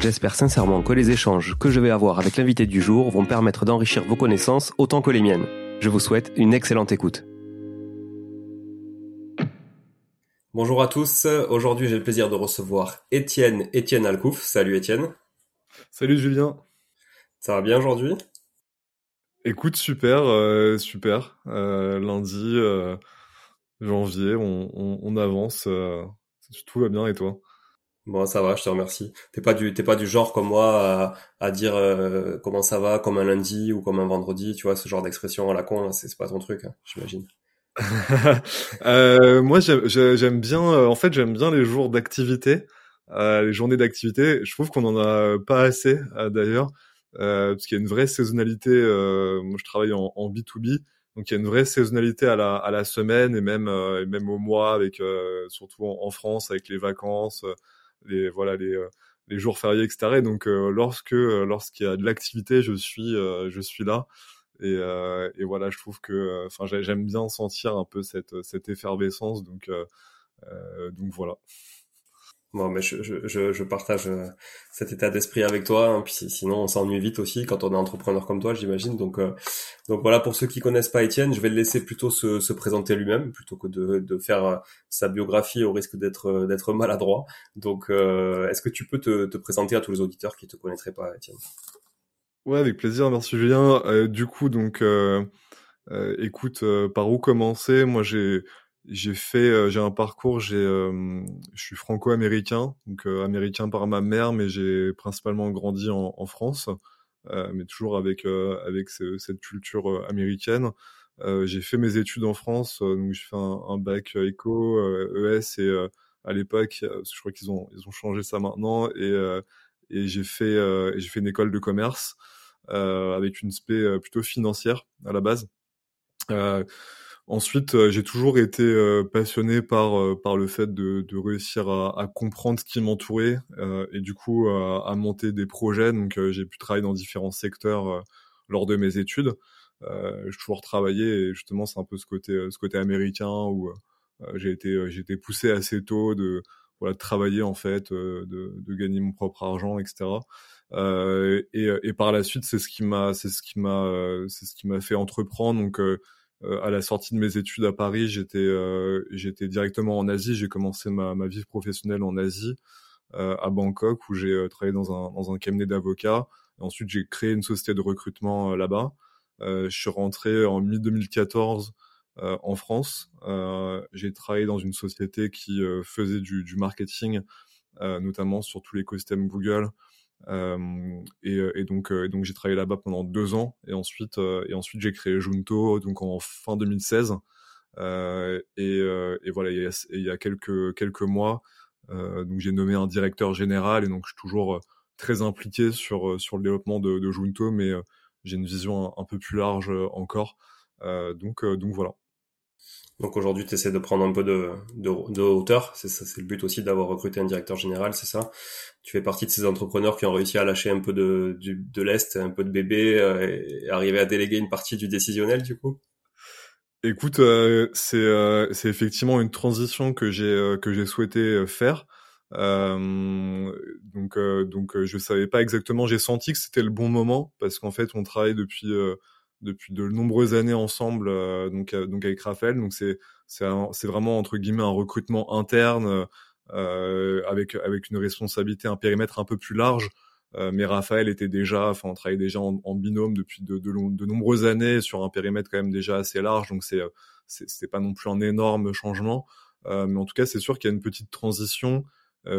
J'espère sincèrement que les échanges que je vais avoir avec l'invité du jour vont permettre d'enrichir vos connaissances autant que les miennes. Je vous souhaite une excellente écoute. Bonjour à tous, aujourd'hui j'ai le plaisir de recevoir Étienne Étienne Alcouf. Salut Étienne. Salut Julien. Ça va bien aujourd'hui? Écoute, super, euh, super. Euh, lundi, euh, janvier, on, avance. tout va bien et toi? Bon, ça va, je te remercie. T'es pas du, t'es pas du genre comme moi à, dire euh, comment ça va, comme un lundi ou comme un vendredi, tu vois, ce genre d'expression à la con, c'est pas ton truc, hein, j'imagine. euh, moi, j'aime bien, euh, en fait, j'aime bien les jours d'activité, euh, les journées d'activité. Je trouve qu'on en a pas assez d'ailleurs, parce qu'il y a une vraie saisonnalité. moi, je travaille en, en B2B. Donc il y a une vraie saisonnalité à la, à la semaine et même, et même au mois, avec surtout en, France avec les vacances, les voilà les euh, les jours fériés etc. donc euh, lorsque euh, lorsqu'il y a de l'activité, je suis je suis là. Et, et, voilà, je trouve que, enfin, j'aime bien sentir un peu cette, cette effervescence, donc, donc voilà. Bon, mais je, je, je partage euh, cet état d'esprit avec toi. Hein, puis sinon, on s'ennuie vite aussi quand on est entrepreneur comme toi, j'imagine. Donc, euh, donc voilà. Pour ceux qui connaissent pas Étienne, je vais le laisser plutôt se, se présenter lui-même plutôt que de, de faire euh, sa biographie au risque d'être d'être maladroit. Donc, est-ce que tu peux te, te présenter à tous les auditeurs qui te connaîtraient pas, Étienne? Ouais, avec plaisir. Merci Julien. du coup, donc, écoute, par où commencer? Moi, j'ai j'ai fait, euh, j'ai un parcours, j'ai, euh, je suis franco-américain, donc euh, américain par ma mère, mais j'ai principalement grandi en, en France, mais toujours avec avec cette culture américaine. j'ai fait mes études en France, donc j'ai fait un, un bac éco, ES et à l'époque, je crois qu'ils ont ils ont changé ça maintenant et et j'ai fait j'ai fait une école de commerce avec une spé plutôt financière à la base. Ensuite, j'ai toujours été passionné par par le fait de, de réussir à, à, comprendre ce qui m'entourait et du coup à monter des projets. Donc, j'ai pu travailler dans différents secteurs lors de mes études. j'ai toujours travaillé et justement, c'est un peu ce côté ce côté américain où j'ai été j'ai été poussé assez tôt de voilà de travailler en fait, de, de gagner mon propre argent, etc. Euh, et, et, par la suite, c'est ce qui m'a, c'est ce qui m'a, c'est ce qui m'a fait entreprendre. Donc, euh, à la sortie de mes études à Paris, j'étais euh, j'étais directement en Asie. J'ai commencé ma, ma vie professionnelle en Asie, euh, à Bangkok, où j'ai travaillé dans un, dans un cabinet d'avocats. Ensuite, j'ai créé une société de recrutement là-bas. je suis rentré en mi-2014 en France. j'ai travaillé dans une société qui faisait du, du marketing, notamment sur tout l'écosystème Google, euh, et, et, donc, euh, donc j'ai travaillé là-bas pendant deux ans et ensuite, euh, et ensuite j'ai créé Junto donc en fin 2016. et, et voilà, il y, a, quelques quelques mois, donc j'ai nommé un directeur général et donc je suis toujours très impliqué sur sur le développement de, de Junto, mais j'ai une vision un, un, peu plus large encore. donc donc voilà. Donc aujourd'hui, tu essaies de prendre un peu de, de, de hauteur. C'est ça, c'est le but aussi d'avoir recruté un directeur général, c'est ça. Tu fais partie de ces entrepreneurs qui ont réussi à lâcher un peu de, de, l'est, un peu de bébé, euh, et arriver à déléguer une partie du décisionnel, du coup? Écoute, euh, c'est euh, c'est effectivement une transition que j'ai euh, que j'ai souhaité faire. donc donc je savais pas exactement. J'ai senti que c'était le bon moment parce qu'en fait on travaille depuis depuis de nombreuses années ensemble, euh, donc euh, donc avec Raphaël. Donc c'est c'est vraiment entre guillemets un recrutement interne euh, avec avec une responsabilité, un périmètre un peu plus large. mais Raphaël était déjà, enfin on travaillait déjà en, en binôme depuis de, de, de, nombreuses années sur un périmètre quand même déjà assez large. Donc c'est c'est pas non plus un énorme changement. mais en tout cas c'est sûr qu'il y a une petite transition.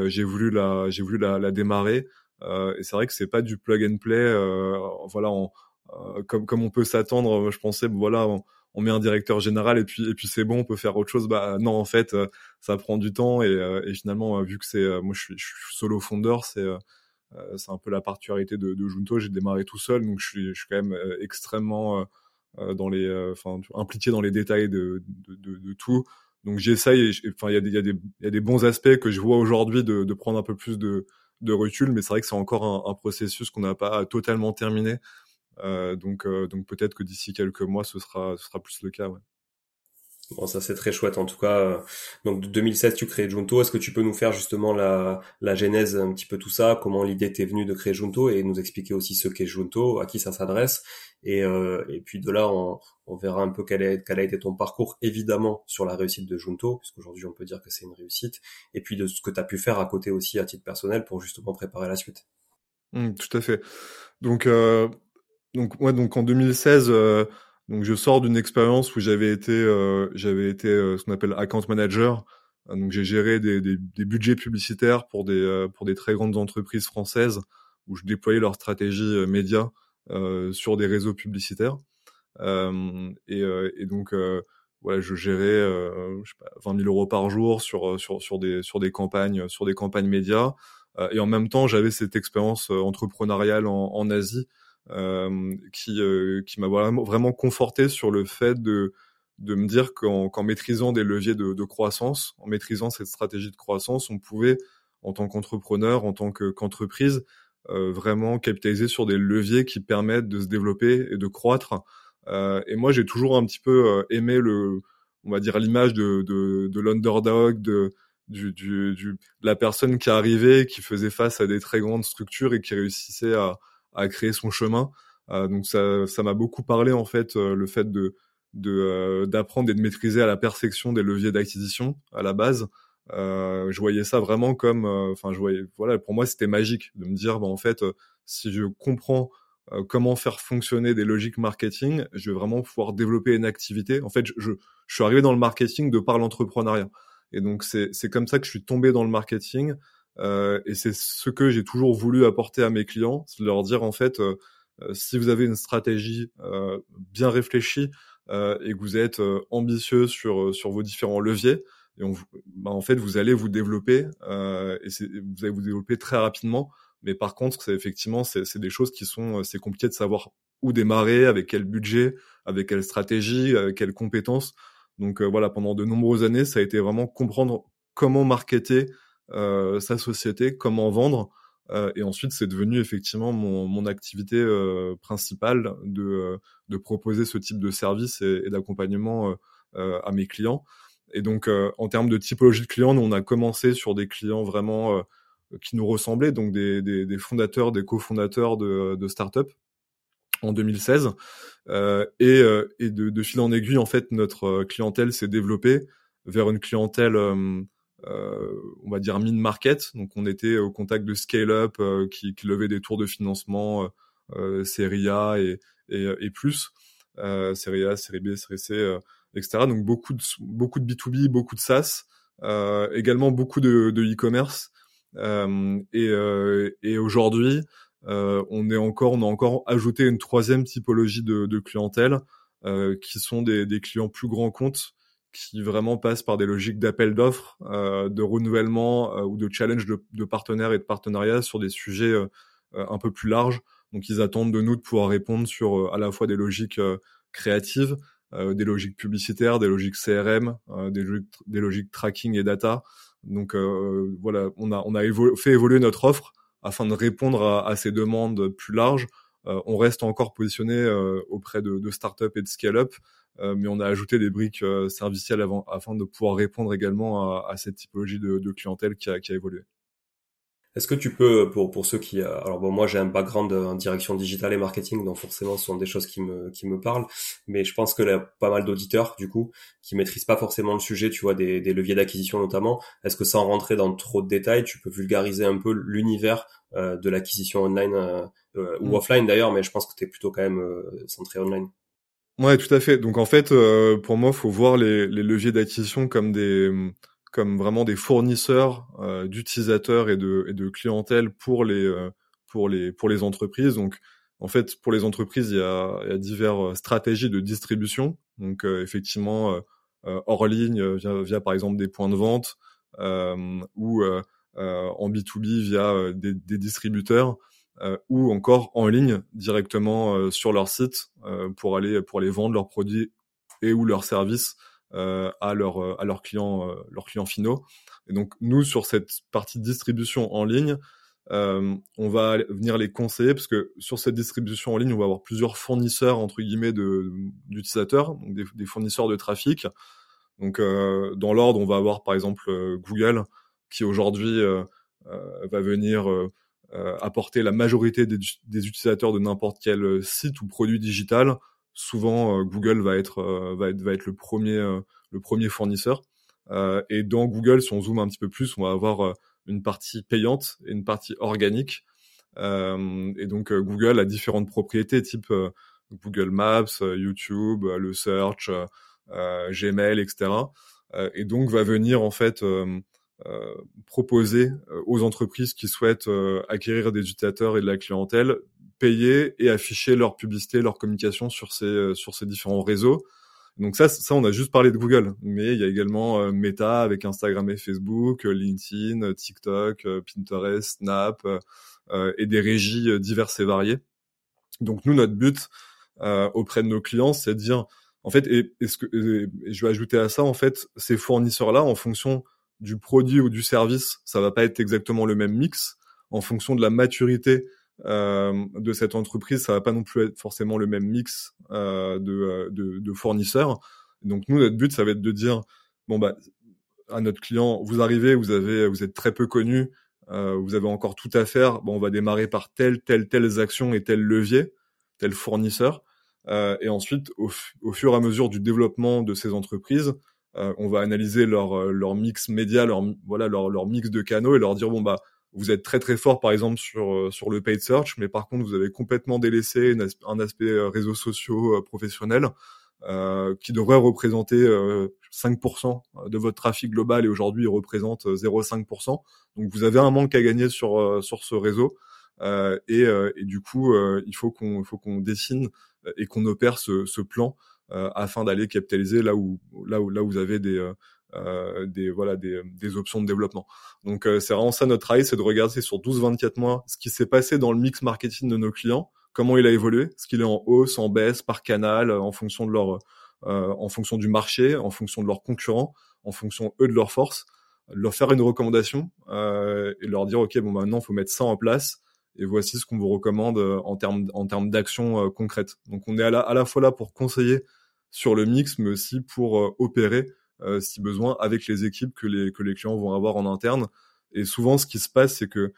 j'ai voulu la j'ai voulu la, la démarrer. et c'est vrai que c'est pas du plug and play. voilà, euh, comme comme on peut s'attendre. Je pensais, voilà, on, met un directeur général et puis et puis c'est bon, on peut faire autre chose. Bah non, en fait, euh, ça prend du temps et, euh, et finalement, vu que c'est moi, je suis, je suis solo fondeur, c'est c'est un peu la particularité de, de Junto. J'ai démarré tout seul, donc je suis je suis quand même extrêmement dans les, enfin, impliqué dans les détails de, de, de, tout. Donc j'essaye, enfin il y a des y y a des bons aspects que je vois aujourd'hui de, de prendre un peu plus de de recul, mais c'est vrai que c'est encore un, un processus qu'on n'a pas totalement terminé. Euh, donc, euh, donc peut-être que d'ici quelques mois, ce sera, ce sera plus le cas. Ouais. Bon, ça c'est très chouette en tout cas. Euh, donc de 2016, tu crées Junto. Est-ce que tu peux nous faire justement la, la genèse un petit peu tout ça, comment l'idée t'est venue de créer Junto et nous expliquer aussi ce qu'est Junto, à qui ça s'adresse et, euh, et puis de là on, on verra un peu quel, est, quel a été ton parcours évidemment sur la réussite de Junto, puisqu'aujourd'hui on peut dire que c'est une réussite, et puis de ce que tu as pu faire à côté aussi à titre personnel pour justement préparer la suite. Mmh, tout à fait. Donc euh, donc ouais, donc en 2016, euh, donc je sors d'une expérience où j'avais été, euh, j'avais été euh, ce qu'on appelle account manager. Donc j'ai géré des, des, des, budgets publicitaires pour des pour des très grandes entreprises françaises où je déployais leur stratégie média sur des réseaux publicitaires. et, et donc voilà, je gérais je sais pas, 20 000 euros par jour sur sur sur des sur des campagnes sur des campagnes médias. et en même temps, j'avais cette expérience entrepreneuriale en, en Asie euh, qui, euh, qui m'a vraiment, conforté sur le fait de, de me dire qu'en maîtrisant des leviers de, de, croissance, en maîtrisant cette stratégie de croissance, on pouvait, en tant qu'entrepreneur, en tant qu'entreprise, euh, vraiment capitaliser sur des leviers qui permettent de se développer et de croître. Euh, et moi, j'ai toujours un petit peu euh, aimé le, on va dire l'image de, de, de l'underdog, de, du, du, du, la personne qui arrivait, qui faisait face à des très grandes structures et qui réussissait à, à créer son chemin. Euh, donc ça, ça m'a beaucoup parlé en fait, euh, le fait de euh, d'apprendre et de maîtriser à la perfection des leviers d'acquisition à la base. Euh, je voyais ça vraiment comme, enfin, je voyais, voilà, pour moi, c'était magique de me dire, bah, en fait, si je comprends comment faire fonctionner des logiques marketing, je vais vraiment pouvoir développer une activité. En fait, je, je, je suis arrivé dans le marketing de par l'entrepreneuriat. Et donc, c'est comme ça que je suis tombé dans le marketing. Euh, et c'est ce que j'ai toujours voulu apporter à mes clients, c'est de leur dire en fait, euh, euh, si vous avez une stratégie bien réfléchie et que vous êtes ambitieux sur sur vos différents leviers, et on, bah, en fait vous allez vous développer et vous allez vous développer très rapidement. Mais par contre, c'est effectivement, c'est des choses qui sont, c'est compliqué de savoir où démarrer, avec quel budget, avec quelle stratégie, avec quelles compétences. Donc voilà, pendant de nombreuses années, ça a été vraiment comprendre comment marketer sa société, comment vendre. Euh, et ensuite, c'est devenu effectivement mon, mon activité euh, principale de, euh, de proposer ce type de service et, d'accompagnement à mes clients. Et donc, en termes de typologie de clients, nous, on a commencé sur des clients vraiment qui nous ressemblaient, donc des, des, des fondateurs, des cofondateurs de, de start-up en 2016. Euh, et, et de, de, fil en aiguille, en fait, notre clientèle s'est développée vers une clientèle euh, on va dire mid-market. Donc on était au contact de scale-up euh, qui, qui levait des tours de financement euh, série A et, et, et plus, série A, série B, série C, etc. Donc beaucoup de beaucoup de B2B, beaucoup de SaaS, également beaucoup de, de e-commerce. et, et aujourd'hui, on est encore, on a encore ajouté une troisième typologie de, de clientèle, qui sont des, des clients plus grands comptes qui vraiment passent par des logiques d'appel d'offres, euh, de renouvellement euh, ou de challenge de, partenaires et de partenariats sur des sujets euh, un peu plus larges. Donc ils attendent de nous de pouvoir répondre sur à la fois des logiques créatives, des logiques publicitaires, des logiques CRM, des, logiques, tracking et data. Donc voilà, on a, on a fait évoluer notre offre afin de répondre à ces demandes plus larges. On reste encore positionné auprès de, de startups et de scale-up, euh, mais on a ajouté des briques euh, servicielles avant, afin de pouvoir répondre également à, à cette typologie de, de clientèle qui a, qui a évolué. Est-ce que tu peux, pour, pour ceux qui... Euh, alors bon, moi j'ai un background en direction digitale et marketing, donc forcément ce sont des choses qui me, qui me parlent, mais je pense que a pas mal d'auditeurs, du coup, qui maîtrisent pas forcément le sujet, tu vois, des, des leviers d'acquisition notamment. Est-ce que sans rentrer dans trop de détails, tu peux vulgariser un peu l'univers euh, de l'acquisition online euh, ou mm. offline d'ailleurs, mais je pense que tu es plutôt quand même centré online. Ouais, tout à fait. Donc en fait, euh, pour moi, faut voir les, les leviers d'acquisition comme des, comme vraiment des fournisseurs euh, d'utilisateurs et de, et de clientèle pour les, euh, pour les, pour les entreprises. Donc en fait, pour les entreprises, il y a, il y a diverses stratégies de distribution. Donc effectivement, hors ligne via, via, par exemple des points de vente ou en B2B via des, des distributeurs. Euh, ou encore en ligne directement euh, sur leur site euh, pour aller pour aller vendre leurs produits et ou leurs services à leurs à leurs clients leurs clients finaux. Et donc nous sur cette partie distribution en ligne, on va venir les conseiller parce que sur cette distribution en ligne, on va avoir plusieurs fournisseurs entre guillemets de d'utilisateurs, donc des, fournisseurs de trafic. Donc dans l'ordre, on va avoir par exemple Google qui aujourd'hui va venir apporter la majorité des, des utilisateurs de n'importe quel euh, site ou produit digital, souvent euh, Google va être va être va être le premier le premier fournisseur. et dans Google, si on zoome un petit peu plus, on va avoir une partie payante et une partie organique. et donc Google a différentes propriétés, type Google Maps, YouTube, le search, Gmail, etc. et donc va venir en fait euh, proposer euh, aux entreprises qui souhaitent euh, acquérir des utilisateurs et de la clientèle, payer et afficher leur publicité, leur communication sur ces sur ces différents réseaux. Donc ça, ça, on a juste parlé de Google, mais il y a également Meta avec Instagram et Facebook, LinkedIn, TikTok, Pinterest, Snap et des régies diverses et variées. Donc nous, notre but auprès de nos clients, c'est de dire, en fait, et, ce que, et je vais ajouter à ça, en fait, ces fournisseurs-là, en fonction du produit ou du service, ça va pas être exactement le même mix. En fonction de la maturité euh, de cette entreprise, ça va pas non plus être forcément le même mix euh, de, euh, de, de, fournisseurs. Donc nous, notre but, ça va être de dire bon bah à notre client, vous arrivez, vous avez, vous êtes très peu connu, euh, vous avez encore tout à faire. Bon, on va démarrer par telle, telle, telles actions et tel levier, tel fournisseur. Euh, et ensuite, au, au, fur et à mesure du développement de ces entreprises, euh, on va analyser leur euh, leur mix média, leur voilà leur leur mix de canaux et leur dire bon bah vous êtes très très fort par exemple sur euh, sur le paid search, mais par contre vous avez complètement délaissé un aspect réseaux sociaux professionnels qui devrait représenter 5% de votre trafic global et aujourd'hui il représente 0,5%. Donc vous avez un manque à gagner sur sur ce réseau et, et du coup il faut qu'on faut qu'on dessine et qu'on opère ce, ce plan euh, afin d'aller capitaliser là où là où là où vous avez des euh, des voilà des, des, options de développement. Donc c'est vraiment ça notre travail, c'est de regarder sur 12-24 mois ce qui s'est passé dans le mix marketing de nos clients, comment il a évolué, ce qu'il est en hausse, en baisse, par canal, en fonction de leur en fonction du marché, en fonction de leurs concurrents, en fonction eux de leurs forces, leur faire une recommandation et leur dire ok bon maintenant faut mettre ça en place et voici ce qu'on vous recommande euh, en termes en termes d'action euh, concrète. Donc on est à la, à la fois là pour conseiller sur le mix, mais aussi pour euh, opérer si besoin avec les équipes que les que les clients vont avoir en interne. Et souvent, ce qui se passe, c'est que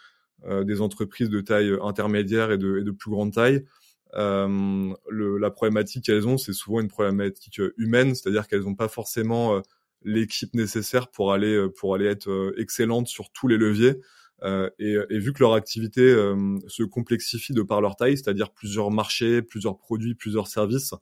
des entreprises de taille intermédiaire et de, et de plus grande taille, euh, le, la problématique qu'elles ont, c'est souvent une problématique humaine, c'est-à-dire qu'elles n'ont pas forcément l'équipe nécessaire pour aller pour aller être excellentes sur tous les leviers. Euh, et, et, vu que leur activité euh, se complexifie de par leur taille, c'est-à-dire plusieurs marchés, plusieurs produits, plusieurs services,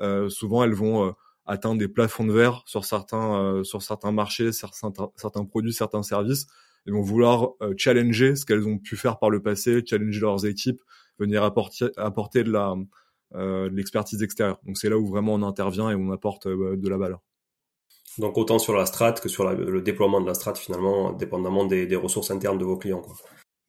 euh, souvent elles vont atteindre des plafonds de verre sur certains sur certains marchés, certains, certains produits, certains services. Elles vont vouloir challenger ce qu'elles ont pu faire par le passé, challenger leurs équipes, venir apporter, apporter de la de l'expertise extérieure. Donc c'est là où vraiment on intervient et on apporte de la valeur. Donc autant sur la strat que sur le déploiement de la strat finalement, dépendamment des, ressources internes de vos clients. Quoi.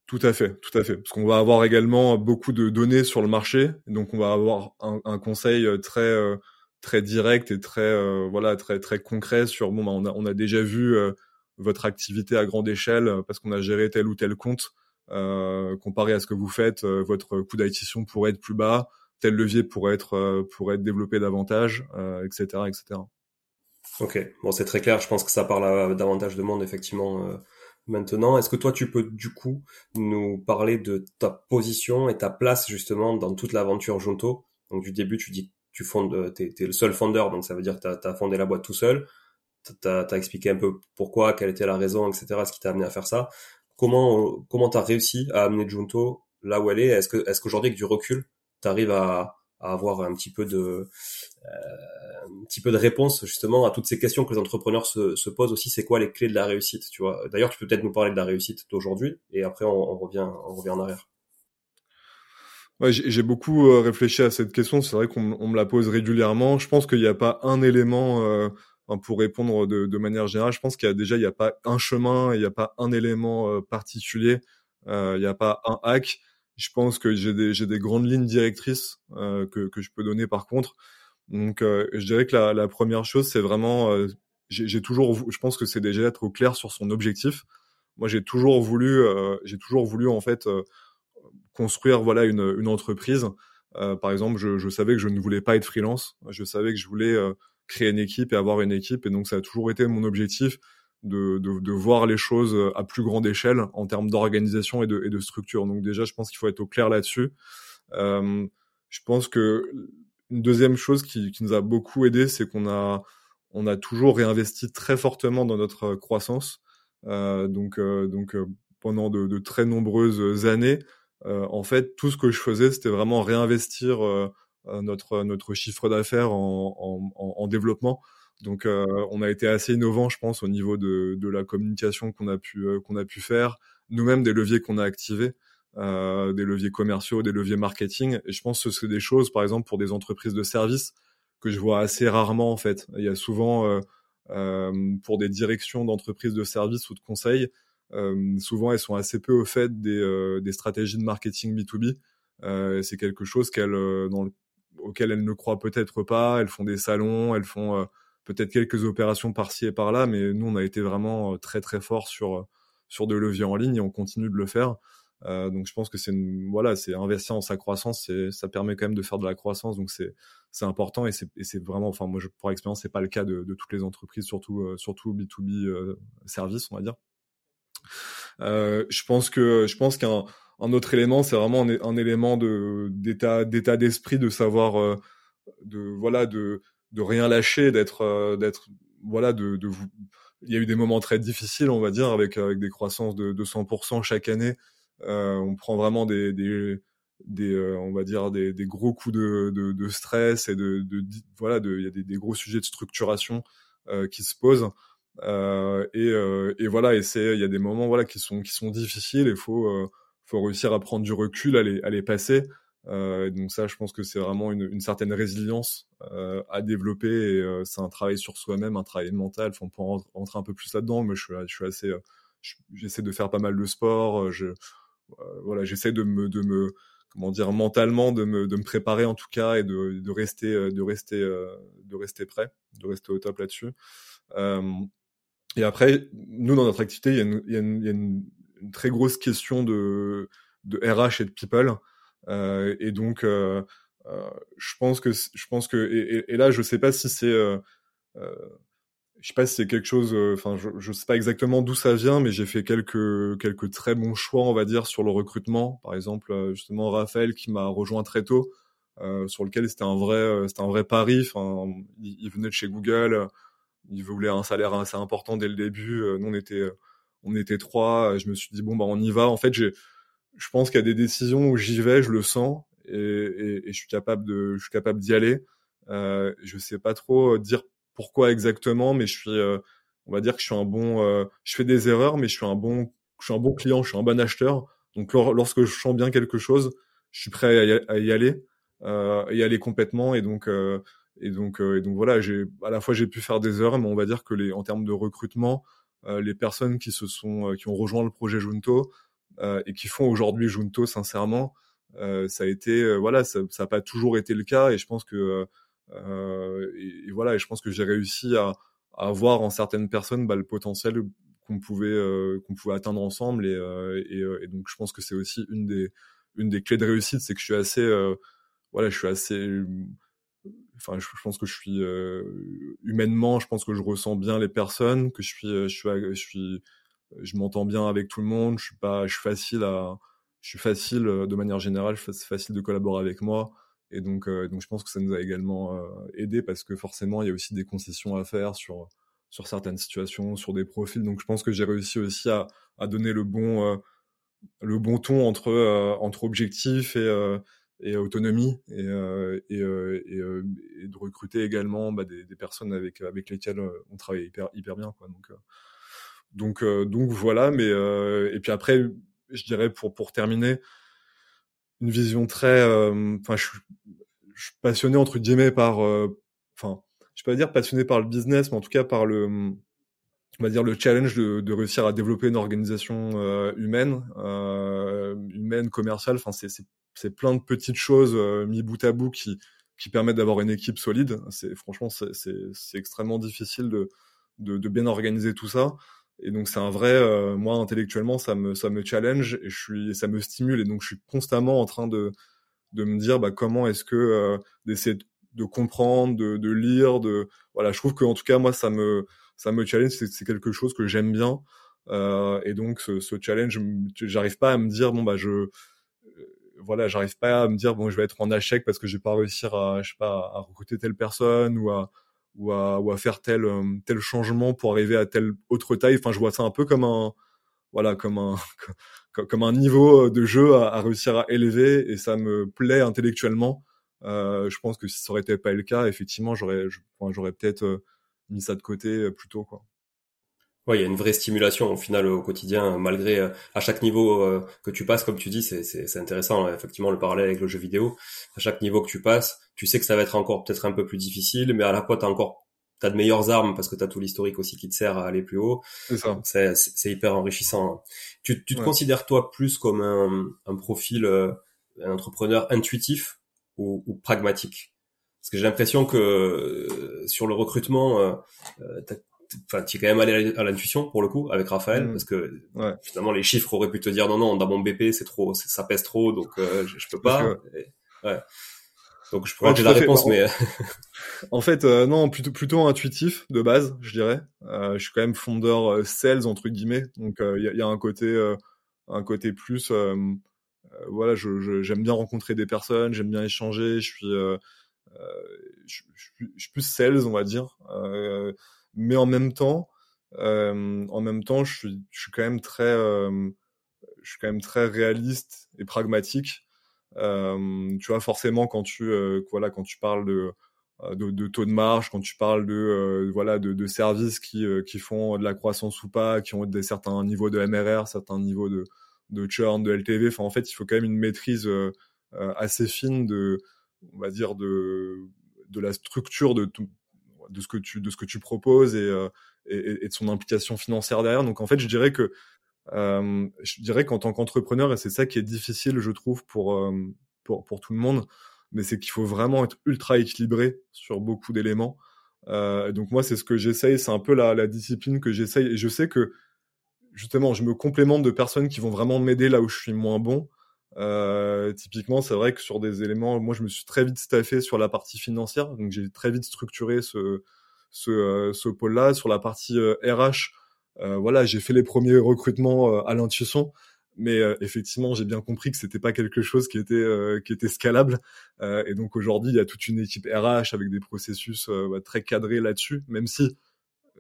Tout à fait, tout à fait. Parce qu'on va avoir également beaucoup de données sur le marché, donc on va avoir un, conseil euh, très euh, très direct et très euh, voilà très très concret sur bon bah, on a on a déjà vu votre activité à grande échelle parce qu'on a géré tel ou tel compte comparé à ce que vous faites, votre coût d'acquisition pourrait être plus bas, tel levier pourrait être pourrait être développé davantage, etc., etc. Ok, bon c'est très clair, je pense que ça parle à davantage de monde effectivement euh, maintenant. Est-ce que toi tu peux du coup nous parler de ta position et ta place justement dans toute l'aventure Junto? Donc du début tu dis tu fondes, t'es, es le seul fondeur, donc ça veut dire que tu as, fondé la boîte tout seul. Tu as, expliqué un peu pourquoi, quelle était la raison, etc., ce qui t'a amené à faire ça. Comment comment t'as réussi à amener Junto là où elle est? Est-ce que est-ce qu'aujourd'hui avec du recul, tu arrives à, à avoir un petit peu de euh, petit peu de réponse justement à toutes ces questions que les entrepreneurs se, se posent aussi c'est quoi les clés de la réussite tu vois? D'ailleurs tu peux peut-être nous parler de la réussite d'aujourd'hui et après on, on, revient on revient en arrière. Ouais, j'ai beaucoup euh, réfléchi à cette question c'est vrai qu'on on me la pose régulièrement. Je pense qu'il n'y a pas un élément euh, pour répondre de, de, manière générale je pense qu'il y a déjà il n'y a pas un chemin il n'y a pas un élément euh, particulier il n'y a pas un hack. Je pense que j'ai des, des grandes lignes directrices euh, que, que je peux donner par contre. Donc, euh, je dirais que la, première chose, c'est vraiment, euh, j'ai, toujours, je pense que c'est déjà être au clair sur son objectif. Moi, j'ai toujours voulu, euh, j'ai toujours voulu en fait construire voilà une, entreprise. par exemple, je, savais que je ne voulais pas être freelance. Je savais que je voulais créer une équipe et avoir une équipe. Et donc, ça a toujours été mon objectif de, voir les choses à plus grande échelle en termes d'organisation et de, structure. Donc déjà, je pense qu'il faut être au clair là-dessus. Je pense que une deuxième chose qui, qui nous a beaucoup aidé, c'est qu'on a on a toujours réinvesti très fortement dans notre croissance. Euh, donc euh, donc euh, pendant de, de, très nombreuses années, euh, en fait, tout ce que je faisais, c'était vraiment réinvestir notre notre chiffre d'affaires en, en, en, développement. Donc euh, on a été assez innovant, je pense, au niveau de, de la communication qu'on a pu euh, qu'on a pu faire, nous-mêmes des leviers qu'on a activés, euh, des leviers commerciaux, des leviers marketing. Et je pense que c'est des choses, par exemple, pour des entreprises de services que je vois assez rarement en fait. Il y a souvent euh, euh pour des directions d'entreprises de services ou de conseils, euh, souvent elles sont assez peu au fait des, des stratégies de marketing B2B. c'est quelque chose qu'elles dans le, auquel elles ne croient peut-être pas. Elles font des salons, elles font peut-être quelques opérations par-ci et par-là, mais nous, on a été vraiment euh, très très fort sur euh, sur de leviers en ligne et on continue de le faire. Euh, donc je pense que c'est voilà, c'est investir en sa croissance, ça permet quand même de faire de la croissance, donc c'est c'est important et c'est vraiment, enfin moi je, pour expérience, c'est pas le cas de, toutes les entreprises, surtout euh, surtout B 2 B euh, service, on va dire. je pense que je pense qu'un un autre élément, c'est vraiment un, élément d'état d'état d'esprit, de savoir de voilà de de rien lâcher, d'être d'être voilà de, vous. Il y a eu des moments très difficiles, on va dire, avec avec des croissances de 100% chaque année. Euh, on prend vraiment des, euh, on va dire des, gros coups de, stress et de, voilà il y a des, gros sujets de structuration euh, qui se posent et, et voilà et c'est il y a des moments voilà qui sont qui sont difficiles il faut faut réussir à prendre du recul à les à les passer donc ça, je pense que c'est vraiment une, certaine résilience à développer. Et c'est un travail sur soi-même, un travail mental. Enfin, on peut rentrer un peu plus là-dedans, mais je suis, assez, j'essaie de faire pas mal de sport. Voilà, j'essaie de me, de me, comment dire, mentalement, de me, de me préparer en tout cas et de, de rester, de rester, de rester prêt, de rester au top là-dessus. et après, nous dans notre activité, il y a une, il y a une, il y a une, très grosse question de, de RH et de people. Euh, et donc, euh, euh, je pense que, je pense que, et, et, là, je sais pas si c'est, je sais pas si c'est quelque chose, enfin, je, je sais pas exactement d'où ça vient, mais j'ai fait quelques quelques très bons choix, on va dire, sur le recrutement. Par exemple, justement, Raphaël qui m'a rejoint très tôt, euh, sur lequel c'était un vrai, c'était un vrai pari. Enfin, il, venait de chez Google, il voulait un salaire assez important dès le début. nous, on était, on était trois. Je me suis dit bon bah on y va. En fait, j'ai je pense qu'il y a des décisions où j'y vais, je le sens et, et, et, je suis capable de, je suis capable d'y aller. Euh, je sais pas trop dire pourquoi exactement, mais je suis, euh, on va dire que je suis un bon, euh, je fais des erreurs, mais je suis un bon, je suis un bon client, je suis un bon acheteur. Donc lorsque je sens bien quelque chose, je suis prêt à y, aller, euh, y aller complètement. Et donc, euh, et donc, et donc voilà, j'ai à la fois j'ai pu faire des erreurs, mais on va dire que les, en termes de recrutement, les personnes qui se sont, qui ont rejoint le projet Junto, euh, et qui font aujourd'hui Junto, sincèrement, euh, ça a été, euh, voilà, ça n'a pas toujours été le cas, et je pense que, et, et, voilà, et je pense que j'ai réussi à, à voir en certaines personnes bah, le potentiel qu'on pouvait qu'on pouvait atteindre ensemble et, et, et, donc je pense que c'est aussi une des une des clés de réussite c'est que je suis assez voilà je suis assez enfin je, pense que je suis humainement je pense que je ressens bien les personnes que je suis je suis je suis je m'entends bien avec tout le monde, je suis pas, je suis facile à, je suis facile euh, de manière générale, c'est facile de collaborer avec moi. Et donc, euh, donc je pense que ça nous a également euh, aidé parce que forcément, il y a aussi des concessions à faire sur sur certaines situations, sur des profils. Donc, je pense que j'ai réussi aussi à, à donner le bon le bon ton entre entre objectif et autonomie et et, de recruter également bah, des, personnes avec avec lesquelles on travaille hyper hyper bien. Donc donc, euh, donc voilà. Mais euh, et puis après, je dirais pour pour terminer, une vision très. Euh, enfin, je, je, suis passionné entre guillemets par. Enfin, je peux pas dire passionné par le business, mais en tout cas par le on va dire le challenge de, de réussir à développer une organisation euh, humaine, euh, humaine, commerciale. Enfin, c'est c'est plein de petites choses euh, mis bout à bout qui qui permettent d'avoir une équipe solide. C'est franchement c'est c'est extrêmement difficile de, de, de bien organiser tout ça. Et donc c'est un vrai, euh, moi intellectuellement ça me ça me challenge et je suis, ça me stimule. Et donc je suis constamment en train de de me dire bah comment est-ce que euh, d'essayer de comprendre, de, de lire, de voilà, je trouve que en tout cas moi ça me ça me challenge, c'est quelque chose que j'aime bien. Euh, et donc ce, ce challenge, j'arrive pas à me dire bon bah je euh, voilà, j'arrive pas à me dire bon je vais être en échec parce que je vais pas réussir à je sais pas à recruter telle personne ou à ou à, ou à faire tel euh, tel changement pour arriver à telle autre taille. Enfin, je vois ça un peu comme un voilà comme un comme un niveau de jeu à, à réussir à élever et ça me plaît intellectuellement. Euh, je pense que si ça aurait été pas le cas, effectivement, j'aurais j'aurais peut-être euh, mis ça de côté euh, plus tôt quoi. Ouais, il y a une vraie stimulation au final au quotidien, malgré euh, à chaque niveau euh, que tu passes, comme tu dis, c'est, intéressant, effectivement, le parallèle avec le jeu vidéo. À chaque niveau que tu passes, tu sais que ça va être encore peut-être un peu plus difficile, mais à la fois, t'as encore t'as de meilleures armes parce que t'as tout l'historique aussi qui te sert à aller plus haut. C'est ça. C'est, c'est, hyper enrichissant. Tu, tu te considères toi plus comme un, un profil, euh, un entrepreneur intuitif ou, ou pragmatique? Parce que j'ai l'impression que sur le recrutement, euh, enfin, tu es quand même allé à l'intuition pour le coup avec Raphaël, mmh. parce que finalement les chiffres auraient pu te dire non non dans mon BP c'est trop, ça pèse trop donc euh, je, peux pas. ouais. Donc je pourrais ouais, la réponse, mais en fait euh, non plutôt plutôt intuitif de base, je dirais. Euh, je suis quand même fondeur sales entre guillemets, donc il y a, y, a, un côté un côté plus voilà, je j'aime bien rencontrer des personnes, j'aime bien échanger, je suis je, je, je, suis plus sales on va dire mais en même temps, euh, en même temps, je suis, je suis quand même très, euh, je suis quand même très réaliste et pragmatique. Euh, tu vois, forcément, quand tu, euh, voilà, quand tu parles de, euh, de, de, taux de marge, quand tu parles de, euh, voilà, de, de services qui, qui font de la croissance ou pas, qui ont des certains niveaux de MRR, certains niveaux de, de churn, de LTV. Enfin, en fait, il faut quand même une maîtrise assez fine de, on va dire de de la structure de de ce que tu de ce que tu proposes et, et, et de son implication financière derrière. Donc en fait, je dirais que euh, je dirais qu'en tant qu'entrepreneur, et c'est ça qui est difficile, je trouve, pour, euh, pour, pour tout le monde, mais c'est qu'il faut vraiment être ultra équilibré sur beaucoup d'éléments. Euh, donc moi, c'est ce que j'essaye, c'est un peu la, la discipline que j'essaye, et je sais que justement, je me complémente de personnes qui vont vraiment m'aider là où je suis moins bon. Euh, typiquement, c'est vrai que sur des éléments, moi, je me suis très vite staffé sur la partie financière, donc j'ai très vite structuré ce, ce, euh, ce pôle-là. Sur la partie RH, euh, voilà, j'ai fait les premiers recrutements euh, à l'intuition, mais euh, effectivement, j'ai bien compris que c'était pas quelque chose qui était qui était scalable. et donc aujourd'hui, il y a toute une équipe RH avec des processus bah, très cadrés là-dessus, même si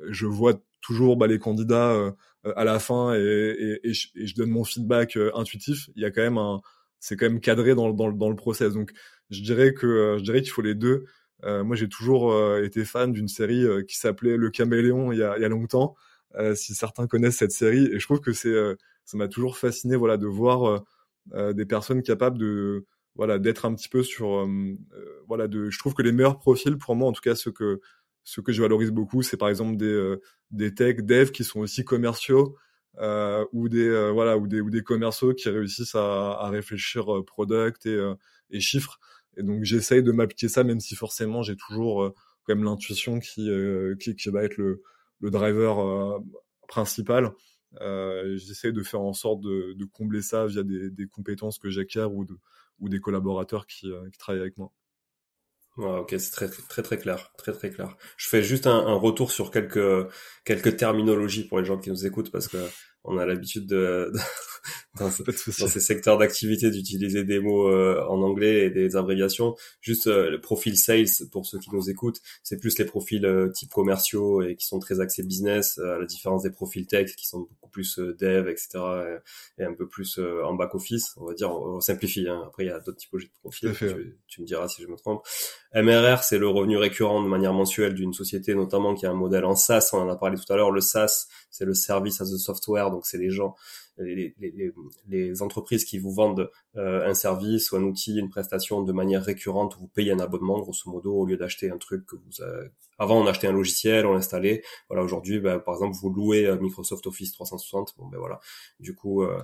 je vois toujours bah, les candidats à la fin et, et, je, donne mon feedback intuitif. Il y a quand même un, c'est quand même cadré dans, dans, dans le process. Donc je dirais que je dirais qu'il faut les deux. moi, j'ai toujours été fan d'une série qui s'appelait Le Caméléon il y a, il y a longtemps. Euh, si certains connaissent cette série. Et je trouve que c'est, euh, ça m'a toujours fasciné, voilà, de voir euh, des personnes capables de, voilà, d'être un petit peu sur, voilà, de. Je trouve que les meilleurs profils pour moi, en tout cas, ce que ce que je valorise beaucoup, c'est par exemple des des tech devs qui sont aussi commerciaux. Euh, ou des voilà ou des ou des commerciaux qui réussissent à, à réfléchir product et, et chiffres et donc j'essaye de m'appliquer ça même si forcément j'ai toujours quand même l'intuition qui, qui, qui va être le le driver euh, principal. Euh, j'essaie de faire en sorte de, de combler ça via des, des compétences que j'acquiers ou, de, ou des collaborateurs qui, euh, qui travaillent avec moi. Ouais, ok, c'est très très très clair, très très clair. Je fais juste un, un, retour sur quelques quelques terminologies pour les gens qui nous écoutent parce que on a l'habitude de, dans, ces secteurs d'activité d'utiliser des mots euh, en anglais et des abréviations. Juste euh, le profil sales pour ceux qui nous écoutent, c'est plus les profils euh, type commerciaux et qui sont très axés business, à la différence des profils tech qui sont beaucoup plus dev, etc. Et, un peu plus en back office, on va dire. On, simplifie. Hein. Après, il y a d'autres typologies de profils. Tu, tu, me diras si je me trompe. MRR, c'est le revenu récurrent de manière mensuelle d'une société, notamment qui a un modèle en SaaS. On en a parlé tout à l'heure. Le SaaS, c'est le service as a software, donc c'est les gens les, les, les, entreprises qui vous vendent euh, un service ou un outil, une prestation de manière récurrente, vous payez un abonnement grosso modo au lieu d'acheter un truc que vous avez... avant on achetait un logiciel, on l'installait. Voilà aujourd'hui, ben, par exemple, vous louez euh, Microsoft Office 360. Bon ben voilà, du coup euh,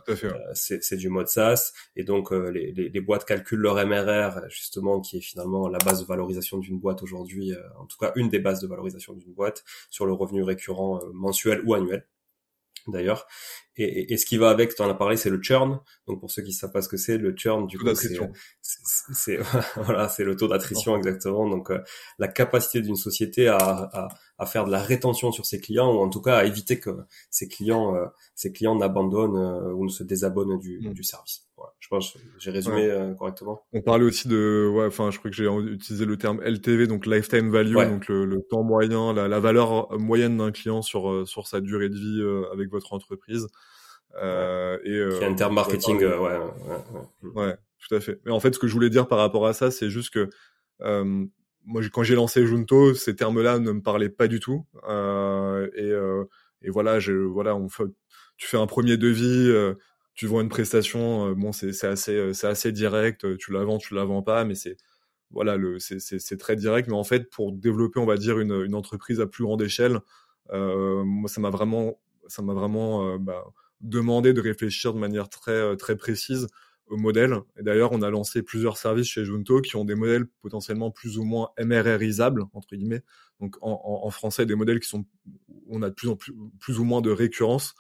c'est du mode SaaS et donc les, les, les, boîtes calculent leur MRR justement qui est finalement la base de valorisation d'une boîte aujourd'hui, en tout cas une des bases de valorisation d'une boîte sur le revenu récurrent mensuel ou annuel d'ailleurs. Et, et, ce qui va avec, tu en as parlé, c'est le churn. Donc pour ceux qui savent pas ce que c'est, le churn, du coup, c'est voilà, c'est le taux d'attrition exactement. Donc euh, la capacité d'une société à, à, à, faire de la rétention sur ses clients, ou en tout cas à éviter que ses clients, euh, ses clients n'abandonnent euh, ou ne se désabonnent du, mm. du service. Je pense j'ai résumé euh, correctement. On parlait aussi de, ouais, enfin, je crois que j'ai utilisé le terme LTV, donc lifetime value, donc le, le, temps moyen, la, la valeur moyenne d'un client sur euh, sur sa durée de vie euh, avec votre entreprise. Euh, et euh, qui est un terme marketing, ouais, ouais, ouais, ouais, tout à fait. Mais en fait, ce que je voulais dire par rapport à ça, c'est juste que moi, quand j'ai lancé Junto, ces termes-là ne me parlaient pas du tout. et, et voilà, je, voilà, tu fais un premier devis tu vends une prestation, euh, bon, c'est assez, euh, c'est assez direct. Euh, tu la vends, tu la vends pas, mais c'est voilà, c'est très direct. Mais en fait, pour développer, on va dire une, une entreprise à plus grande échelle, euh, moi, ça m'a vraiment, ça m'a vraiment bah, demandé de réfléchir de manière très, très précise au modèle. Et d'ailleurs, on a lancé plusieurs services chez Junto qui ont des modèles potentiellement plus ou moins MRRisables entre guillemets. Donc en, français, des modèles qui sont, on a de plus en plus, plus ou moins de récurrence.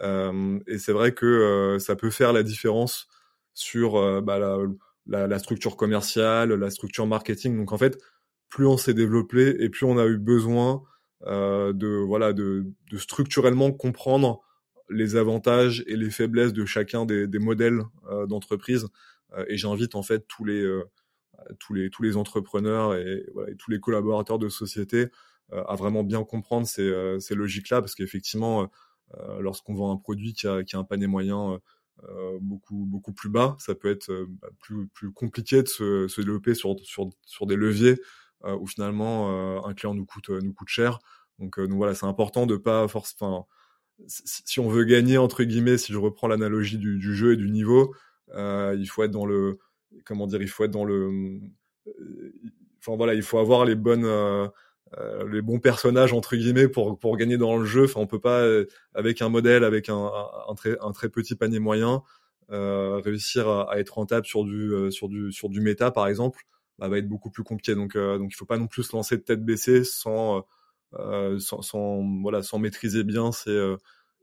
Euh, et c'est vrai que euh, ça peut faire la différence sur euh, bah, la, structure commerciale, la structure marketing. Donc en fait, plus on s'est développé et plus on a eu besoin de voilà de, structurellement comprendre les avantages et les faiblesses de chacun des, des modèles euh, d'entreprise. et j'invite en fait tous les tous les tous les entrepreneurs et, voilà, tous les collaborateurs de société à vraiment bien comprendre ces, ces logiques là parce qu'effectivement euh, lorsqu'on vend un produit qui a, qui a un panier moyen euh, euh, beaucoup beaucoup plus bas, ça peut être bah, plus plus compliqué de se, se développer sur sur sur des leviers où finalement un client nous coûte nous coûte cher. Donc, donc voilà, c'est important de pas forcément. Si, on veut gagner entre guillemets, si je reprends l'analogie du, du, jeu et du niveau, euh, il faut être dans le comment dire, il faut être dans le, enfin voilà, il faut avoir les bonnes euh, les bons personnages entre guillemets pour pour gagner dans le jeu. Enfin, on peut pas avec un modèle avec un, un, très un très petit panier moyen euh, réussir à, à, être rentable sur du sur du sur du méta par exemple. Bah, va être beaucoup plus compliqué. Donc donc il faut pas non plus se lancer de tête baissée sans euh, sans, sans, voilà sans maîtriser bien ses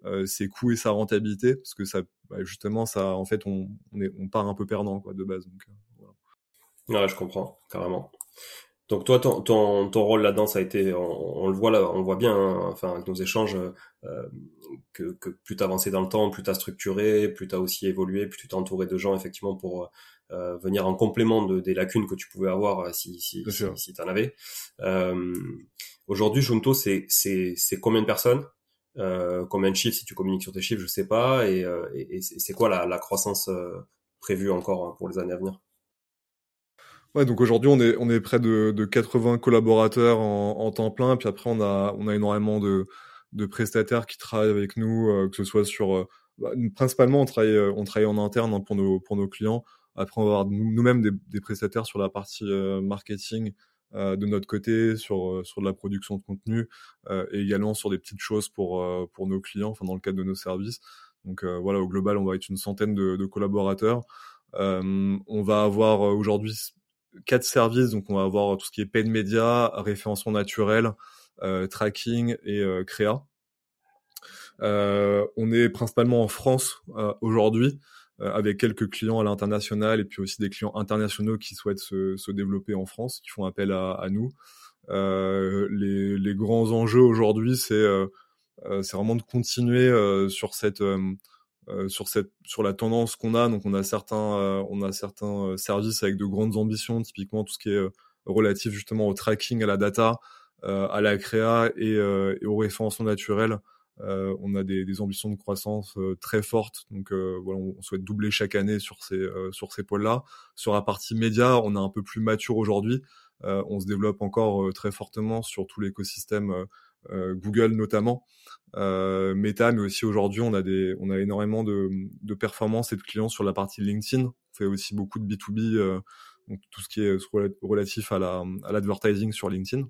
euh, ses coûts et sa rentabilité parce que ça bah, justement ça en fait on on, est, on part un peu perdant quoi de base donc voilà. Ouais, je comprends carrément. Donc toi, ton, ton, ton rôle là-dedans, ça a été, on, le voit là, on le voit bien, hein, enfin avec nos échanges, euh, que, que plus t'avançais dans le temps, plus t'as structuré, plus t'as aussi évolué, plus tu t'es entouré de gens effectivement pour euh, venir en complément de, des lacunes que tu pouvais avoir euh, si si si, si t'en avais. Euh, Aujourd'hui, Junto, c'est combien de personnes, euh, combien de chiffres si tu communiques sur tes chiffres, je sais pas, et, euh, et, c'est quoi la, la croissance prévue encore pour les années à venir? Ouais, donc aujourd'hui on est on est près de, de 80 collaborateurs en, en, temps plein, puis après on a on a énormément de de prestataires qui travaillent avec nous, euh, que ce soit sur euh, bah, principalement on travaille euh, on travaille en interne hein, pour nos pour nos clients. Après on va avoir nous-mêmes des, des, prestataires sur la partie marketing de notre côté, sur sur de la production de contenu et également sur des petites choses pour pour nos clients, enfin dans le cadre de nos services. Donc voilà, au global on va être une centaine de, collaborateurs. on va avoir aujourd'hui quatre services. Donc, on va avoir tout ce qui est paid media, référencement naturel, euh, tracking et euh, créa. Euh, on est principalement en France aujourd'hui, avec quelques clients à l'international et puis aussi des clients internationaux qui souhaitent se, se développer en France, qui font appel à, à nous. Les, les, grands enjeux aujourd'hui, c'est c'est vraiment de continuer sur cette euh, sur cette sur la tendance qu'on a. Donc on a certains euh, on a certains euh, services avec de grandes ambitions, typiquement tout ce qui est relatif justement au tracking, à la data, à la créa et, et au référencement naturel. On a des, des, ambitions de croissance très fortes, donc voilà, on, souhaite doubler chaque année sur ces sur ces pôles-là. Sur la partie média, on est un peu plus mature aujourd'hui. on se développe encore très fortement sur tout l'écosystème euh, Google notamment, euh, Meta, mais aussi aujourd'hui on a des, on a énormément de, de performances et de clients sur la partie LinkedIn. On fait aussi beaucoup de B2B, euh, donc tout ce qui est relatif à la, à l'advertising sur LinkedIn.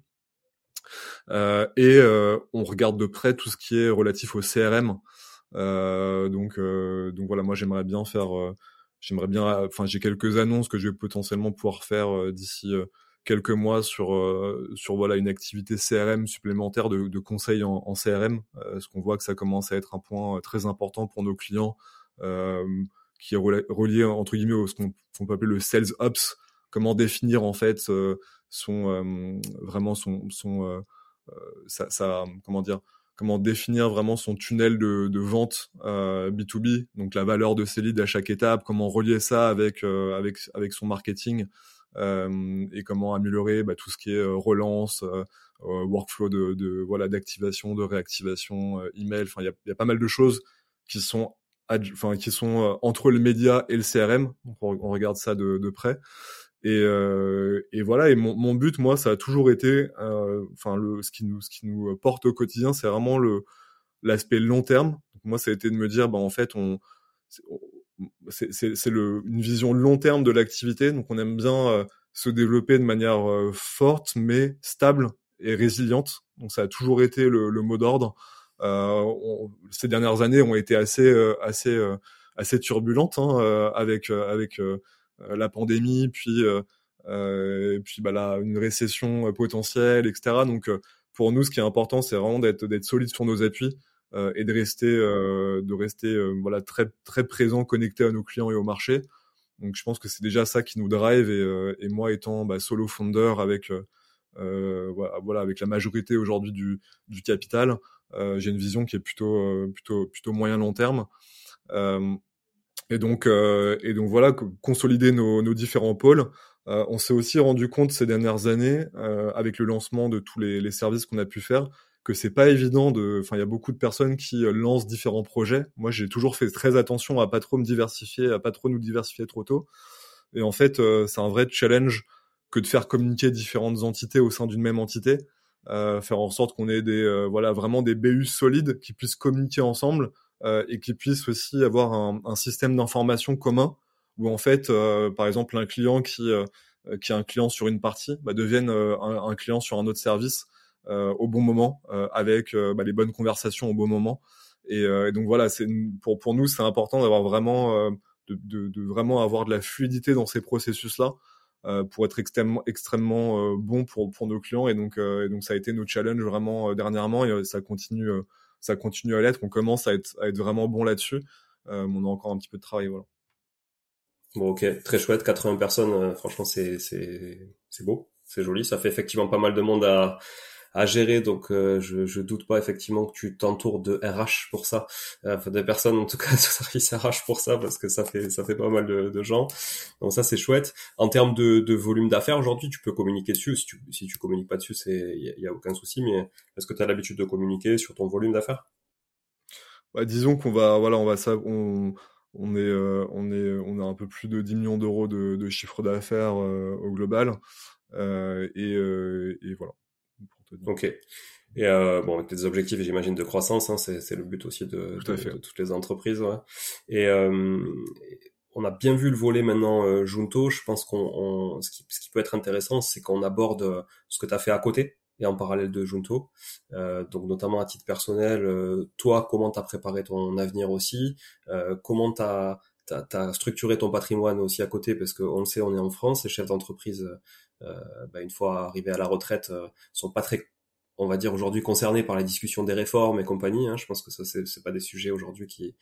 Euh, et euh, on regarde de près tout ce qui est relatif au CRM. Euh, donc, donc voilà, moi j'aimerais bien faire, j'aimerais bien, enfin j'ai quelques annonces que je vais potentiellement pouvoir faire d'ici quelques mois sur sur voilà une activité CRM supplémentaire de, de conseil en, CRM, euh, parce qu'on voit que ça commence à être un point très important pour nos clients, qui est relié entre guillemets à ce qu'on peut appeler le sales ops, comment définir en fait son vraiment son son ça, ça, comment dire comment définir vraiment son tunnel de, de vente euh, B2B, donc la valeur de ses leads à chaque étape, comment relier ça avec avec avec son marketing euh, et comment améliorer bah, tout ce qui est euh, relance, euh, workflow de, de voilà d'activation, de réactivation, email. Enfin, il y a, y a, pas mal de choses qui sont enfin qui sont entre le média et le CRM. on, regarde ça de, de près. Et, euh, et, voilà. Et mon, but, moi, ça a toujours été, enfin, le ce qui nous porte au quotidien, c'est vraiment l'aspect long terme. Donc moi, ça a été de me dire, bah en fait, c'est une vision long terme de l'activité. Donc on aime bien euh, se développer de manière euh, forte, mais stable et résiliente. Donc ça a toujours été le, mot d'ordre. Euh, ces dernières années ont été assez euh, assez assez turbulentes hein, avec avec la pandémie, puis puis bah là une récession potentielle, etc. Donc pour nous, ce qui est important, c'est vraiment d'être d'être solide sur nos appuis euh, et de rester, euh, de rester euh, voilà très très présent, connecté à nos clients et au marché. Donc je pense que c'est déjà ça qui nous drive et, moi étant bah, solo founder avec euh, voilà, avec la majorité aujourd'hui du, du capital, euh, j'ai une vision qui est plutôt plutôt plutôt moyen long terme. Euh, et donc et donc voilà, consolider nos, nos différents pôles. on s'est aussi rendu compte ces dernières années, avec le lancement de tous les, les services qu'on a pu faire, que c'est pas évident de enfin il y a beaucoup de personnes qui euh, lancent différents projets moi j'ai toujours fait très attention à pas trop me diversifier à pas trop nous diversifier trop tôt et en fait euh, c'est un vrai challenge que de faire communiquer différentes entités au sein d'une même entité euh, faire en sorte qu'on ait des euh, voilà vraiment des BU solides qui puissent communiquer ensemble et qui puissent aussi avoir un, système d'information commun où en fait, par exemple, un client qui qui est un client sur une partie bah, devienne un, client sur un autre service au bon moment, avec bah, les bonnes conversations au bon moment. Et, donc voilà, c'est pour pour nous c'est important d'avoir vraiment de, vraiment avoir de la fluidité dans ces processus là euh, pour être extrêmement extrêmement euh, bon pour pour nos clients et donc euh, et donc ça a été notre challenge vraiment dernièrement et ça continue ça continue à l'être on commence à être à être vraiment bon là-dessus on a encore un petit peu de travail voilà. Bon ok très chouette 80 personnes franchement c'est c'est c'est beau c'est joli ça fait effectivement pas mal de monde à à gérer. Donc, euh, je, je doute pas effectivement que tu t'entoures de RH pour ça, euh, enfin des personnes en tout cas de service RH pour ça, parce que ça fait ça fait pas mal de, de gens. Donc ça c'est chouette. En termes de, de volume d'affaires aujourd'hui, tu peux communiquer dessus. Si tu si tu communiques pas dessus, c'est il y, a aucun souci. Mais est-ce que tu as l'habitude de communiquer sur ton volume d'affaires? Bah, Disons qu'on va voilà on va ça on on est, euh, on est, on a un peu plus de 10 millions d'euros de, de chiffre d'affaires au global, euh, et, et, voilà. Ok. Et euh, bon, des objectifs, j'imagine, de croissance, hein, c'est le but aussi de, de, toutes les entreprises. Ouais. Et euh, on a bien vu le volet maintenant euh, Junto. Je pense qu'on, ce qui, ce, qui, peut être intéressant, c'est qu'on aborde euh, ce que tu as fait à côté et en parallèle de Junto. Euh, donc notamment à titre personnel, euh, toi, comment tu as préparé ton avenir aussi? Comment tu as, as, structuré ton patrimoine aussi à côté? Parce qu'on le sait, on est en France, les chefs d'entreprise euh, bah, une fois arrivés à la retraite, euh, sont pas très on va dire aujourd'hui concernés par la discussion des réformes et compagnie. Hein. Je pense que ça c'est pas des sujets aujourd'hui qui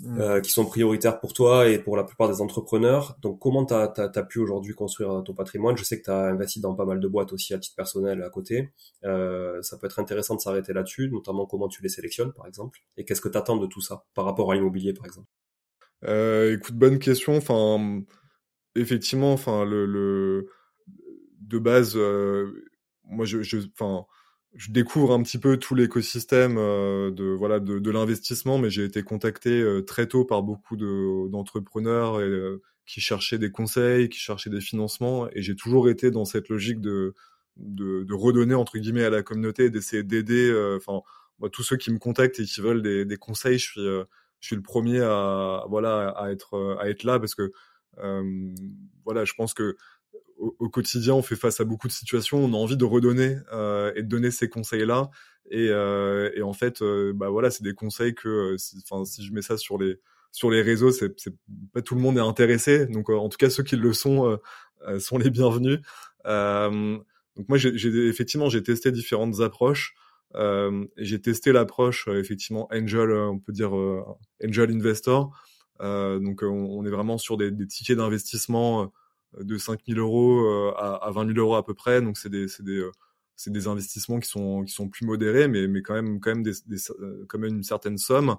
mm. euh, qui sont prioritaires pour toi et pour la plupart des entrepreneurs. Donc comment tu as, pu aujourd'hui construire ton patrimoine? Je sais que tu as investi dans pas mal de boîtes aussi à titre personnel à côté. Euh, ça peut être intéressant de s'arrêter là-dessus, notamment comment tu les sélectionnes par exemple. Et qu'est-ce que tu attends de tout ça par rapport à l'immobilier par exemple? Euh, Écoute, bonne question. Enfin, effectivement, enfin le, le de base, euh, moi, je, je, je découvre un petit peu tout l'écosystème euh, de voilà de, de l'investissement, mais j'ai été contacté euh, très tôt par beaucoup de, d'entrepreneurs qui cherchaient des conseils, qui cherchaient des financements, et j'ai toujours été dans cette logique de, de, de redonner entre guillemets à la communauté, d'essayer d'aider. Enfin, moi, tous ceux qui me contactent et qui veulent des, des conseils, je suis je suis le premier à voilà à être à être là parce que voilà, je pense que au, quotidien, on fait face à beaucoup de situations, on a envie de redonner euh, et de donner ces conseils-là. Et, euh, et, en fait, euh, bah voilà, c'est des conseils que, enfin, si, je mets ça sur les sur les réseaux, c'est pas tout le monde est intéressé. Donc, en tout cas, ceux qui le sont sont les bienvenus. donc moi, j'ai effectivement, j'ai testé différentes approches. j'ai testé l'approche effectivement angel, on peut dire angel investor. donc, on, on, est vraiment sur des, des tickets d'investissement de 5 000 euros euh, à, à 20 000 euros à peu près. Donc c'est des, c'est des, euh, c'est des investissements qui sont, qui sont plus modérés, mais, mais quand même, quand même, des, euh, quand même une certaine somme.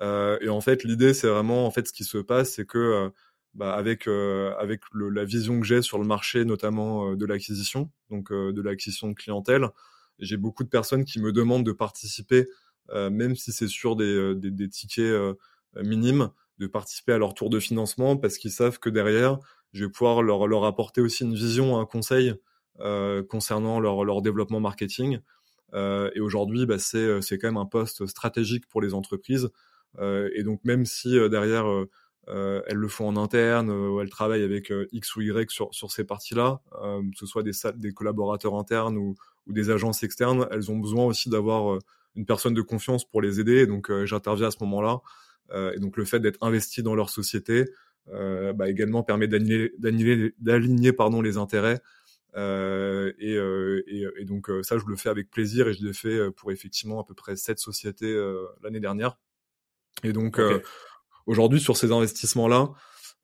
Et en fait, l'idée, c'est vraiment, en fait, ce qui se passe, c'est que bah, avec avec la vision que j'ai sur le marché, notamment de l'acquisition, donc de l'acquisition de clientèle, j'ai beaucoup de personnes qui me demandent de participer, même si c'est sur des, des, des tickets minimes, de participer à leur tour de financement parce qu'ils savent que derrière, je vais pouvoir leur, leur apporter aussi une vision, un conseil euh, concernant leur, leur développement marketing. Euh, et aujourd'hui, bah, c'est, c'est quand même un poste stratégique pour les entreprises. Euh, et donc, même si euh, derrière, euh, euh, elles le font en interne, ou elles travaillent avec X ou Y sur, sur ces parties-là, que ce soit des, des collaborateurs internes ou, ou des agences externes, elles ont besoin aussi d'avoir une personne de confiance pour les aider. donc, j'interviens à ce moment-là. et donc, le fait d'être investi dans leur société, euh, bah, également permet d'aligner pardon les intérêts euh, et, euh, et, et, donc euh, ça je le fais avec plaisir et je l'ai fait pour effectivement à peu près sept sociétés l'année dernière et donc aujourd'hui sur ces investissements là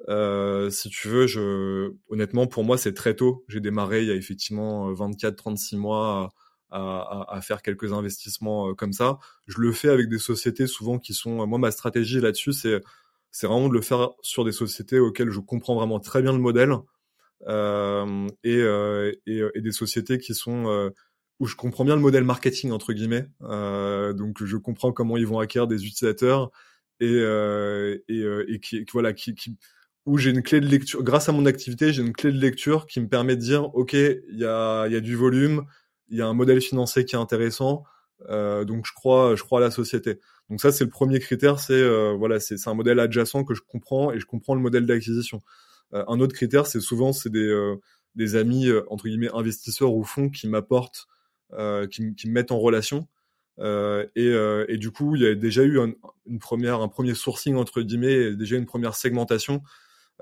euh, si tu veux, je, honnêtement, pour moi, c'est très tôt. J'ai démarré il y a effectivement 24-36 mois à, à, à, faire quelques investissements comme ça. Je le fais avec des sociétés souvent qui sont. Moi, ma stratégie là-dessus, c'est c'est vraiment de le faire sur des sociétés auxquelles je comprends vraiment très bien le modèle euh, et, euh, et, et, des sociétés qui sont euh, où je comprends bien le modèle marketing entre guillemets. Euh, donc je comprends comment ils vont acquérir des utilisateurs et euh, et, euh, et qui, voilà qui, qui où j'ai une clé de lecture grâce à mon activité j'ai une clé de lecture qui me permet de dire ok il y a il y a du volume il y a un modèle financier qui est intéressant donc je crois, je crois à la société. Donc ça, c'est le premier critère, c'est voilà, c'est un modèle adjacent que je comprends et je comprends le modèle d'acquisition. un autre critère, c'est souvent c'est des des amis entre guillemets investisseurs ou fonds qui m'apportent, qui, qui me mettent en relation. Euh, et, euh, et, du coup, il y a déjà eu un, une première, un premier sourcing entre guillemets, déjà une première segmentation,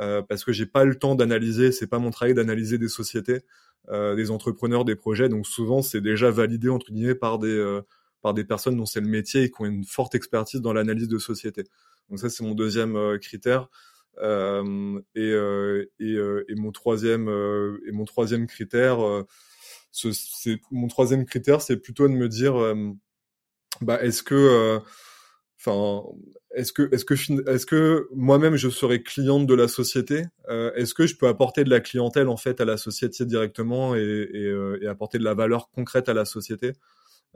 euh, parce que j'ai pas le temps d'analyser, c'est pas mon travail d'analyser des sociétés, euh, des entrepreneurs, des projets. Donc souvent, c'est déjà validé entre guillemets par des euh, par des personnes dont c'est le métier et qui ont une forte expertise dans l'analyse de société. Donc ça, c'est mon deuxième critère. et, et, et, mon troisième et mon troisième critère, c'est mon troisième critère, c'est plutôt de me dire bah est-ce que euh, enfin est-ce que est-ce que est-ce que moi-même je serais cliente de la société? Euh, est-ce que je peux apporter de la clientèle en fait à la société directement et, euh, apporter de la valeur concrète à la société?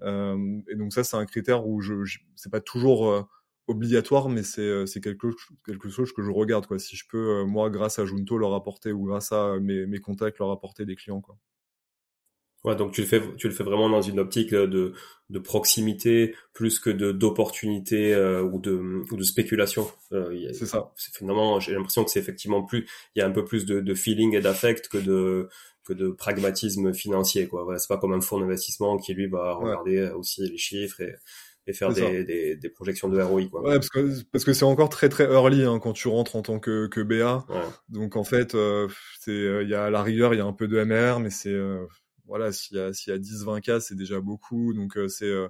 Euh, et donc ça c'est un critère où je, je c'est pas toujours obligatoire mais c'est c'est quelque quelque chose que je regarde quoi. Si je peux moi grâce à Junto leur apporter ou grâce à mes mes contacts leur apporter des clients quoi Ouais, donc tu le fais, tu le fais vraiment dans une optique de, de proximité plus que de d'opportunité euh, ou de ou de spéculation. Euh, c'est ça. Finalement, j'ai l'impression que c'est effectivement plus, il y a un peu plus de, de feeling et d'affect que de que de pragmatisme financier. Quoi. Voilà, c'est pas comme un fonds d'investissement qui lui va regarder aussi les chiffres et et faire des, des, des, projections de ROI. Quoi. Ouais, parce que parce que c'est encore très très early hein, quand tu rentres en tant que, que BA. Donc en fait, euh, c'est euh, il y a à la rigueur il y a un peu de MR, mais c'est voilà, s'il y a, s'il y a 10, 20 cas, c'est déjà beaucoup. Donc, euh, c'est, euh,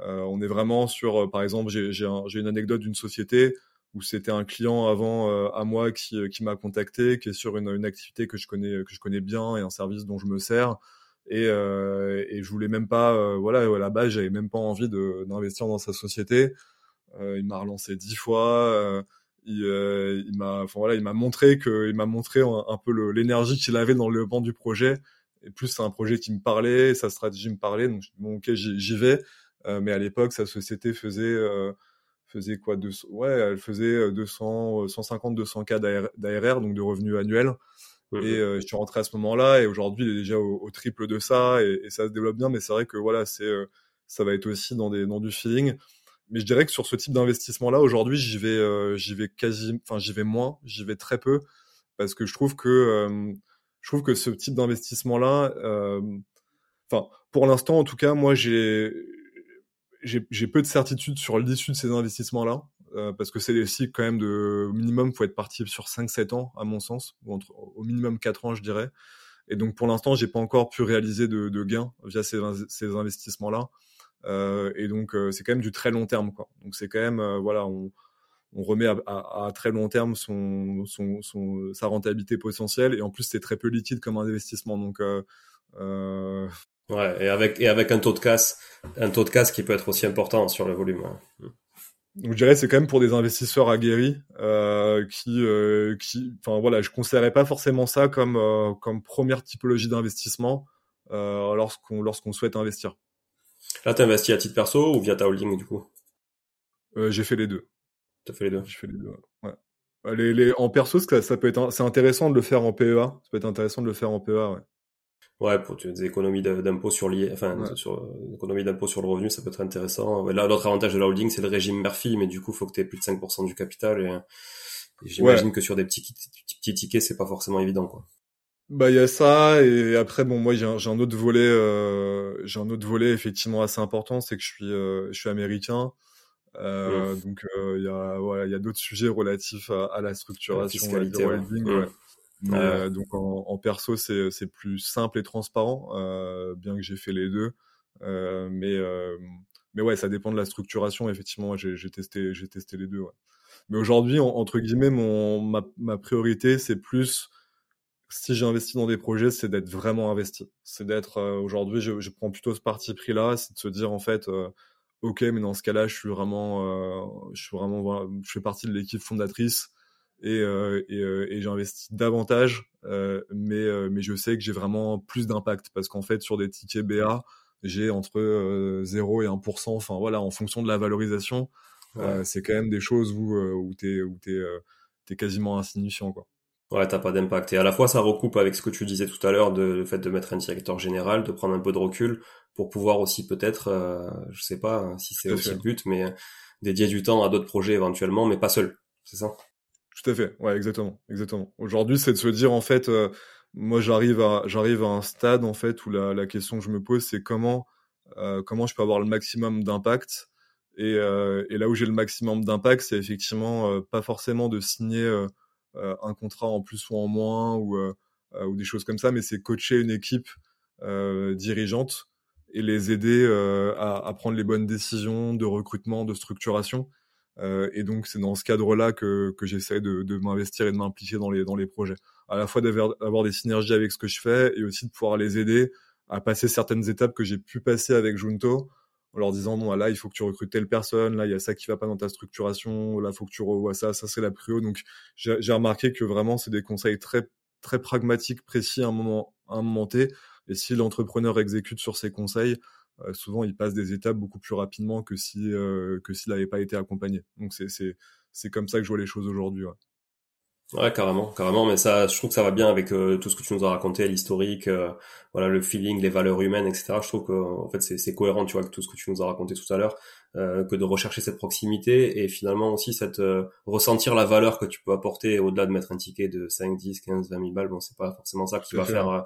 euh, on est vraiment sur, par exemple, j'ai, j'ai, une anecdote d'une société où c'était un client avant à moi qui, qui m'a contacté, qui est sur une, une activité que je connais, que je connais bien et un service dont je me sers. Et, et je voulais même pas, voilà, à la base, j'avais même pas envie de, d'investir dans sa société. il m'a relancé dix fois. il, il m'a, enfin voilà, il m'a montré que, il m'a montré un, peu l'énergie qu'il avait dans le banc du projet et plus c'est un projet qui me parlait, sa stratégie me parlait, donc bon ok j'y vais. Euh, mais à l'époque sa société faisait euh, faisait quoi de ouais elle faisait 200 150 200 k d'ARR donc de revenus annuels. Et euh, je suis rentré à ce moment-là et aujourd'hui il est déjà au, triple de ça et, et, ça se développe bien. Mais c'est vrai que voilà c'est ça va être aussi dans des dans du feeling. Mais je dirais que sur ce type d'investissement là aujourd'hui j'y vais j'y vais quasi enfin j'y vais moins j'y vais très peu. Parce que je trouve que je trouve que ce type d'investissement-là, euh, enfin, pour l'instant, en tout cas, moi, j'ai j'ai peu de certitude sur l'issue de ces investissements-là, euh, parce que c'est des cycles quand même de au minimum, faut être parti sur 5-7 ans, à mon sens, ou entre, au minimum 4 ans, je dirais. Et donc, pour l'instant, j'ai pas encore pu réaliser de, de gains via ces, ces investissements-là. Euh, et donc, euh, c'est quand même du très long terme, quoi. Donc, c'est quand même, euh, voilà, on, on remet à, à, à, très long terme son, son, son, sa rentabilité potentielle et en plus c'est très peu liquide comme investissement. Donc euh, euh... ouais et avec et avec un taux de casse un taux de casse qui peut être aussi important sur le volume donc je dirais c'est quand même pour des investisseurs aguerris euh, qui euh, qui enfin voilà je considérais pas forcément ça comme euh, comme première typologie d'investissement euh, lorsqu'on lorsqu'on souhaite investir. Là tu investi à titre perso ou via ta holding du coup? J'ai fait les deux fait les deux. Je fais les deux. Ouais. Euh, les, les, en perso, ça, ça peut être, c'est intéressant de le faire en PEA. Ça peut être intéressant de le faire en PEA, ouais. Ouais, pour des économies d'impôt sur lié, enfin, sur l'économie d'impôt sur le revenu, ça peut être intéressant. Là, l'autre avantage de la holding, c'est le régime Murphy, mais du coup, faut que tu aies plus de 5% du capital et, j'imagine que sur des petits, petits tickets, c'est pas forcément évident, quoi. Bah, il y a ça, et après, bon, moi, j'ai un, un, autre volet, euh, j'ai un autre volet effectivement assez important, c'est que je suis, euh, je suis américain. Euh, Donc euh, il y a voilà il y a d'autres sujets relatifs à, à la structuration la du holding. Ouais. Euh, donc en, en perso c'est plus simple et transparent, euh, bien que j'ai fait les deux. Euh, mais mais ouais ça dépend de la structuration. Effectivement j'ai testé testé les deux. Ouais. Mais aujourd'hui entre guillemets mon ma, ma priorité c'est plus si j'ai investi dans des projets, c'est d'être vraiment investi. C'est d'être aujourd'hui, je, je, prends plutôt ce parti pris là, c'est de se dire en fait, ok, mais dans ce cas-là, je suis vraiment, euh, je suis vraiment, voilà, je fais partie de l'équipe fondatrice et, euh, et, euh, et j'investis davantage, euh, mais euh, mais je sais que j'ai vraiment plus d'impact parce qu'en fait, sur des tickets BA, j'ai entre 0 et 1%, enfin voilà, en fonction de la valorisation, c'est quand même des choses où où t'es où t'es t'es quasiment insignifiant quoi. Ouais, t'as pas d'impact. Et à la fois, ça recoupe avec ce que tu disais tout à l'heure, de, le fait de mettre un directeur général, de prendre un peu de recul pour pouvoir aussi peut-être, euh, je sais pas hein, si c'est aussi le but, mais dédier du temps à d'autres projets éventuellement, mais pas seul. C'est ça? Tout à fait. Ouais, exactement, exactement. Aujourd'hui, c'est de se dire en fait, euh, moi, j'arrive à, j'arrive à un stade en fait où la, la question que je me pose, c'est comment, euh, comment je peux avoir le maximum d'impact? Et, euh, et, là où j'ai le maximum d'impact, c'est effectivement euh, pas forcément de signer euh, euh, un contrat en plus ou en moins ou, ou des choses comme ça, mais c'est coacher une équipe dirigeante et les aider à, prendre les bonnes décisions de recrutement, de structuration. Euh, et donc c'est dans ce cadre-là que, que j'essaie de, de m'investir et de m'impliquer dans les, dans les projets. À la fois d'avoir des synergies avec ce que je fais et aussi de pouvoir les aider à passer certaines étapes que j'ai pu passer avec Junto en leur disant bon là il faut que tu recrutes telle personne, là il y a ça qui va pas dans ta structuration, là faut que tu revois ça, ça c'est la prio. Donc j'ai remarqué que vraiment c'est des conseils très très pragmatiques, précis à un moment à un moment T. Et si l'entrepreneur exécute sur ces conseils, euh, souvent il passe des étapes beaucoup plus rapidement que si euh, que s'il n'avait pas été accompagné. Donc c'est c'est c'est comme ça que je vois les choses aujourd'hui. Ouais, carrément, carrément, mais ça, je trouve que ça va bien avec euh, tout ce que tu nous as raconté, l'historique, voilà, le feeling, les valeurs humaines, etc. Je trouve que, en fait, c'est cohérent, tu vois, avec tout ce que tu nous as raconté tout à l'heure, que de rechercher cette proximité et finalement aussi cette ressentir la valeur que tu peux apporter au-delà de mettre un ticket de 5, 10, 15, 20 000 balles. Bon, c'est pas forcément ça qui va faire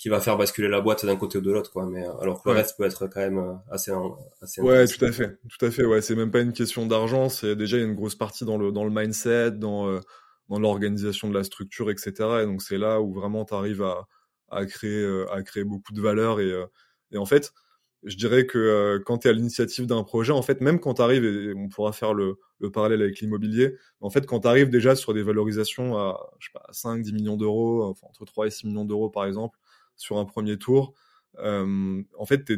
qui va faire basculer la boîte d'un côté ou de l'autre quoi mais euh, alors que le reste peut être quand même euh, assez assez ouais tout à fait tout à fait ouais c'est même pas une question d'argent c'est déjà il y a une grosse partie dans le dans le mindset dans euh, dans l'organisation de la structure etc et donc c'est là où vraiment tu arrives à à créer à créer beaucoup de valeur. Et et en fait je dirais que quand tu es à l'initiative d'un projet, en fait, même quand tu arrives, et on pourra faire le, le parallèle avec l'immobilier, en fait, quand tu arrives déjà sur des valorisations à, je sais pas, 5, 10 millions d'euros, entre 3 et 6 millions d'euros par exemple, sur un premier tour, euh, en fait,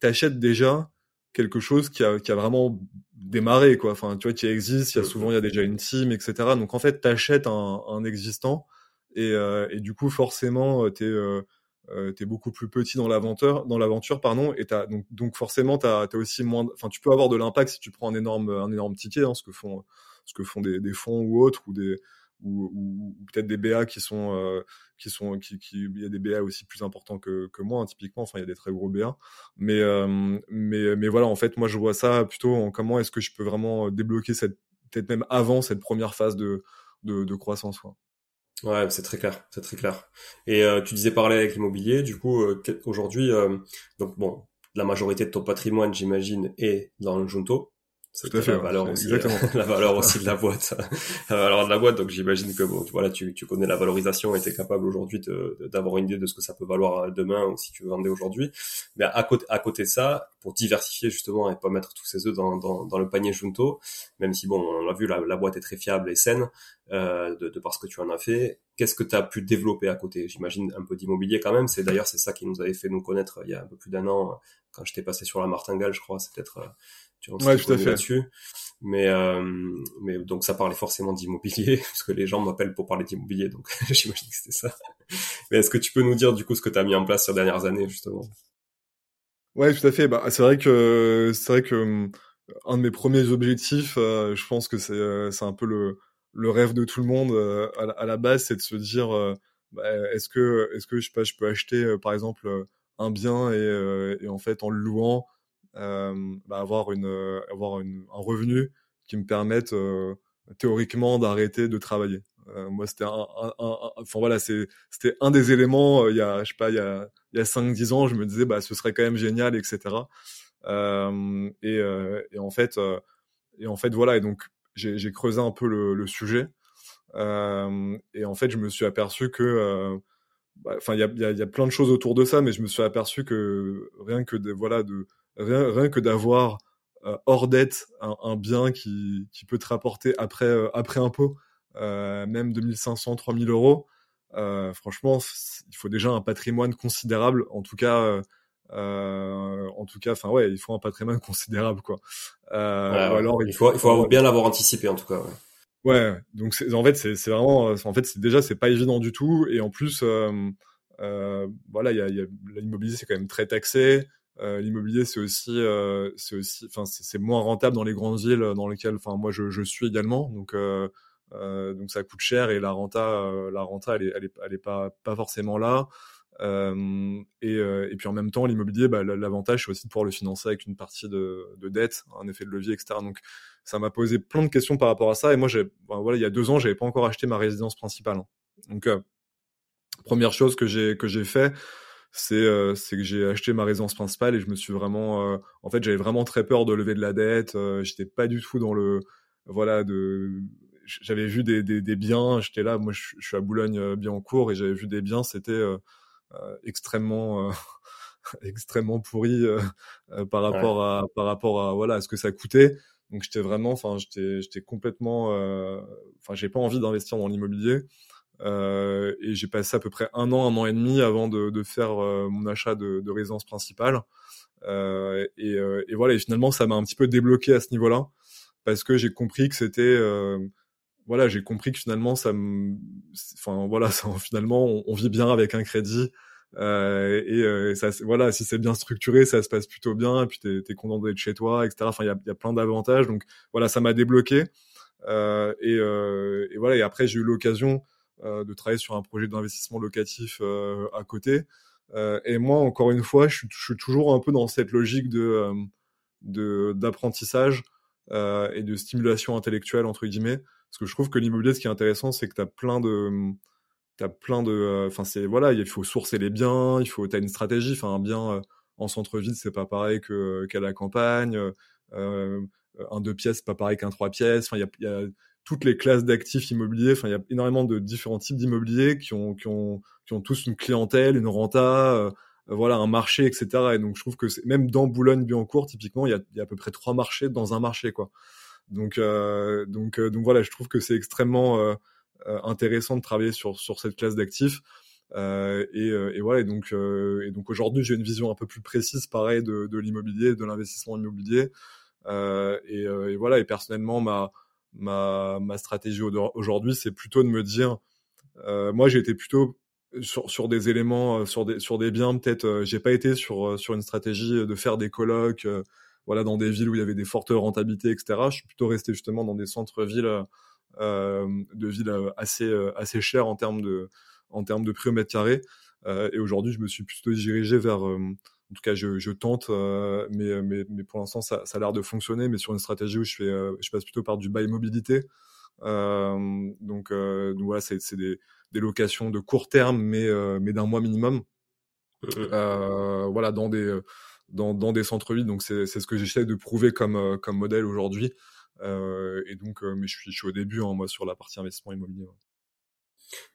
t'achètes déjà quelque chose qui a, qui a vraiment démarré, quoi. Enfin, tu vois, qui existe, il y a souvent, il y a déjà une team, etc. Donc, en fait, t'achètes un, un existant et, euh, et du coup, forcément, t'es euh, euh, t'es beaucoup plus petit dans l'aventure, dans l'aventure, pardon, et t'as donc, donc forcément t'as as aussi moins, enfin tu peux avoir de l'impact si tu prends un énorme un énorme ticket, hein, ce que font ce que font des, des fonds ou autres ou des ou, ou, peut-être des BA qui sont euh, qui sont qui, il y a des BA aussi plus importants que, que moi hein, typiquement enfin il y a des très gros BA mais euh, mais mais voilà en fait moi je vois ça plutôt en comment est-ce que je peux vraiment débloquer cette peut-être même avant cette première phase de de, de croissance quoi. Ouais, c'est très clair, c'est très clair. Et euh, tu disais parler avec l'immobilier, du coup euh, aujourd'hui, euh, donc bon, la majorité de ton patrimoine, j'imagine, est dans le Junto. C'est tout à fait, la valeur aussi, la valeur aussi de la boîte, la valeur de la boîte. Donc j'imagine que bon, voilà, tu, tu connais la valorisation et tu es capable aujourd'hui d'avoir une idée de ce que ça peut valoir euh, demain ou si tu veux vendre aujourd'hui. Mais à côté, à côté de ça, pour diversifier justement et pas mettre tous ses œufs dans, dans, dans le panier Junto, même si bon, on l'a vu, la, la, boîte est très fiable et saine euh, de, de parce que tu en as fait. Qu'est-ce que tu as pu développer à côté? J'imagine un peu d'immobilier quand même. C'est d'ailleurs c'est ça qui nous avait fait nous connaître il y a un peu plus d'un an quand j'étais passé sur la martingale, je crois. C'est peut-être euh, tu ouais, tout à fait. Là-dessus. Mais, euh, mais donc ça parlait forcément d'immobilier, parce que les gens m'appellent pour parler d'immobilier, donc j'imagine que c'était ça. Mais est-ce que tu peux nous dire du coup ce que tu as mis en place ces dernières années, justement? Ouais, tout à fait. Bah, c'est vrai que c'est vrai que euh, un de mes premiers objectifs, euh, je pense que c'est euh, c'est un peu le le rêve de tout le monde à, la, à, la base, c'est de se dire bah, est-ce que est-ce que je sais pas, je peux acheter par exemple un bien et, et en fait en le louant euh, bah, avoir euh, un revenu qui me permette euh, théoriquement d'arrêter de travailler. moi, c'était un, enfin voilà, c'était un des éléments. il y a je sais pas, il y a il y a cinq dix ans, je me disais bah ce serait quand même génial, etc. Euh, et, euh, en fait, euh, et en fait voilà. Et donc j'ai creusé un peu le, sujet. et en fait, je me suis aperçu que, bah, enfin, il y a, y, y a plein de choses autour de ça, mais je me suis aperçu que rien que voilà de rien, rien que d'avoir euh, hors dette un, un, bien qui, qui peut te rapporter après euh, après impôt euh, même 2500 3000 euros euh, franchement il faut déjà un patrimoine considérable en tout cas euh, en tout cas enfin ouais il faut un patrimoine considérable quoi euh, ouais, alors il faut il faut bien l'avoir anticipé en tout cas ouais. Ouais, donc en fait c'est, vraiment, en fait déjà c'est pas évident du tout et en plus euh, voilà il y a, y a l'immobilier c'est quand même très taxé, euh, l'immobilier, c'est aussi, euh, c'est aussi, enfin, c'est moins rentable dans les grandes villes dans lesquelles, enfin, moi, je, je suis également. Donc, euh, donc ça coûte cher et la renta, la renta, elle est, elle est, elle est pas, pas forcément là. Euh, et, et, puis en même temps, l'immobilier, bah, l'avantage c'est aussi de pouvoir le financer avec une partie de, de dette, un effet de levier, etc. Donc ça m'a posé plein de questions par rapport à ça. Et moi, j'ai, bah, voilà, il y a deux ans, j'avais pas encore acheté ma résidence principale. Donc première chose que j'ai que j'ai fait, c'est euh, c'est que j'ai acheté ma résidence principale et je me suis vraiment euh, en fait j'avais vraiment très peur de lever de la dette euh, j'étais pas du tout dans le voilà de j'avais vu des, des, des biens j'étais là moi je, suis à Boulogne bien en cours et j'avais vu des biens c'était extrêmement extrêmement pourri par rapport à par rapport à voilà à ce que ça coûtait. Donc j'étais vraiment enfin j'étais j'étais complètement enfin j'ai pas envie d'investir dans l'immobilier euh, et j'ai passé à peu près un an, un an et demi avant de, de faire euh, mon achat de, de, résidence principale. Euh, et, euh, et, voilà, et finalement, ça m'a un petit peu débloqué à ce niveau-là parce que j'ai compris que c'était voilà, j'ai compris que finalement ça me, enfin voilà, finalement on, vit bien avec un crédit euh, et euh, ça, voilà, si c'est bien structuré, ça se passe plutôt bien, et puis t'es es content d'être chez toi, etc. Enfin, il y a, plein d'avantages, donc voilà, ça m'a débloqué. Euh, et, et, voilà, et après j'ai eu l'occasion euh, de travailler sur un projet d'investissement locatif euh, à côté. Euh, et moi, encore une fois, je suis, toujours un peu dans cette logique de d'apprentissage et de stimulation intellectuelle entre guillemets. Parce que je trouve que l'immobilier ce qui est intéressant c'est que tu as plein de t'as plein de enfin c'est voilà il faut sourcer les biens il faut t'as une stratégie. Enfin un bien en centre-ville c'est pas pareil que qu'à la campagne. Euh, un deux pièces c'est pas pareil qu'un trois pièces. Enfin il y a, toutes les classes d'actifs immobiliers. Enfin, il y a énormément de différents types d'immobiliers qui ont, qui ont, qui ont tous une clientèle, une renta, euh, voilà, un marché, etc. Et donc, je trouve que même dans Boulogne-Billancourt, typiquement, il y, a, il y a à peu près trois marchés dans un marché, quoi. Donc, euh, donc, euh, donc voilà, je trouve que c'est extrêmement euh, intéressant de travailler sur sur cette classe d'actifs. et, et voilà, et donc, et donc aujourd'hui, j'ai une vision un peu plus précise, pareil, de, l'immobilier, de l'investissement immobilier. Et, et, voilà, et personnellement, ma ma, ma stratégie aujourd'hui, c'est plutôt de me dire, euh, moi j'ai été plutôt sur, sur des éléments, euh, sur des, sur des biens, peut-être, euh, j'ai pas été sur, euh, sur une stratégie de faire des colloques, voilà, dans des villes où il y avait des fortes rentabilités, etc. Je suis plutôt resté justement dans des centres-villes, de villes assez, assez chères en termes de, en termes de prix au mètre carré. et aujourd'hui, je me suis plutôt dirigé vers en tout cas, je, je tente, euh, mais, mais, mais, pour l'instant, ça, ça a l'air de fonctionner. Mais sur une stratégie où je fais, euh, je passe plutôt par du bail mobilité. Euh, donc, donc voilà, c'est des, des locations de court terme, mais, mais d'un mois minimum. Mmh voilà, dans des dans, dans des centres-villes. Donc c'est ce que j'essaie de prouver comme comme modèle aujourd'hui. et donc, mais je suis, je suis au début, hein, moi, sur la partie investissement immobilier.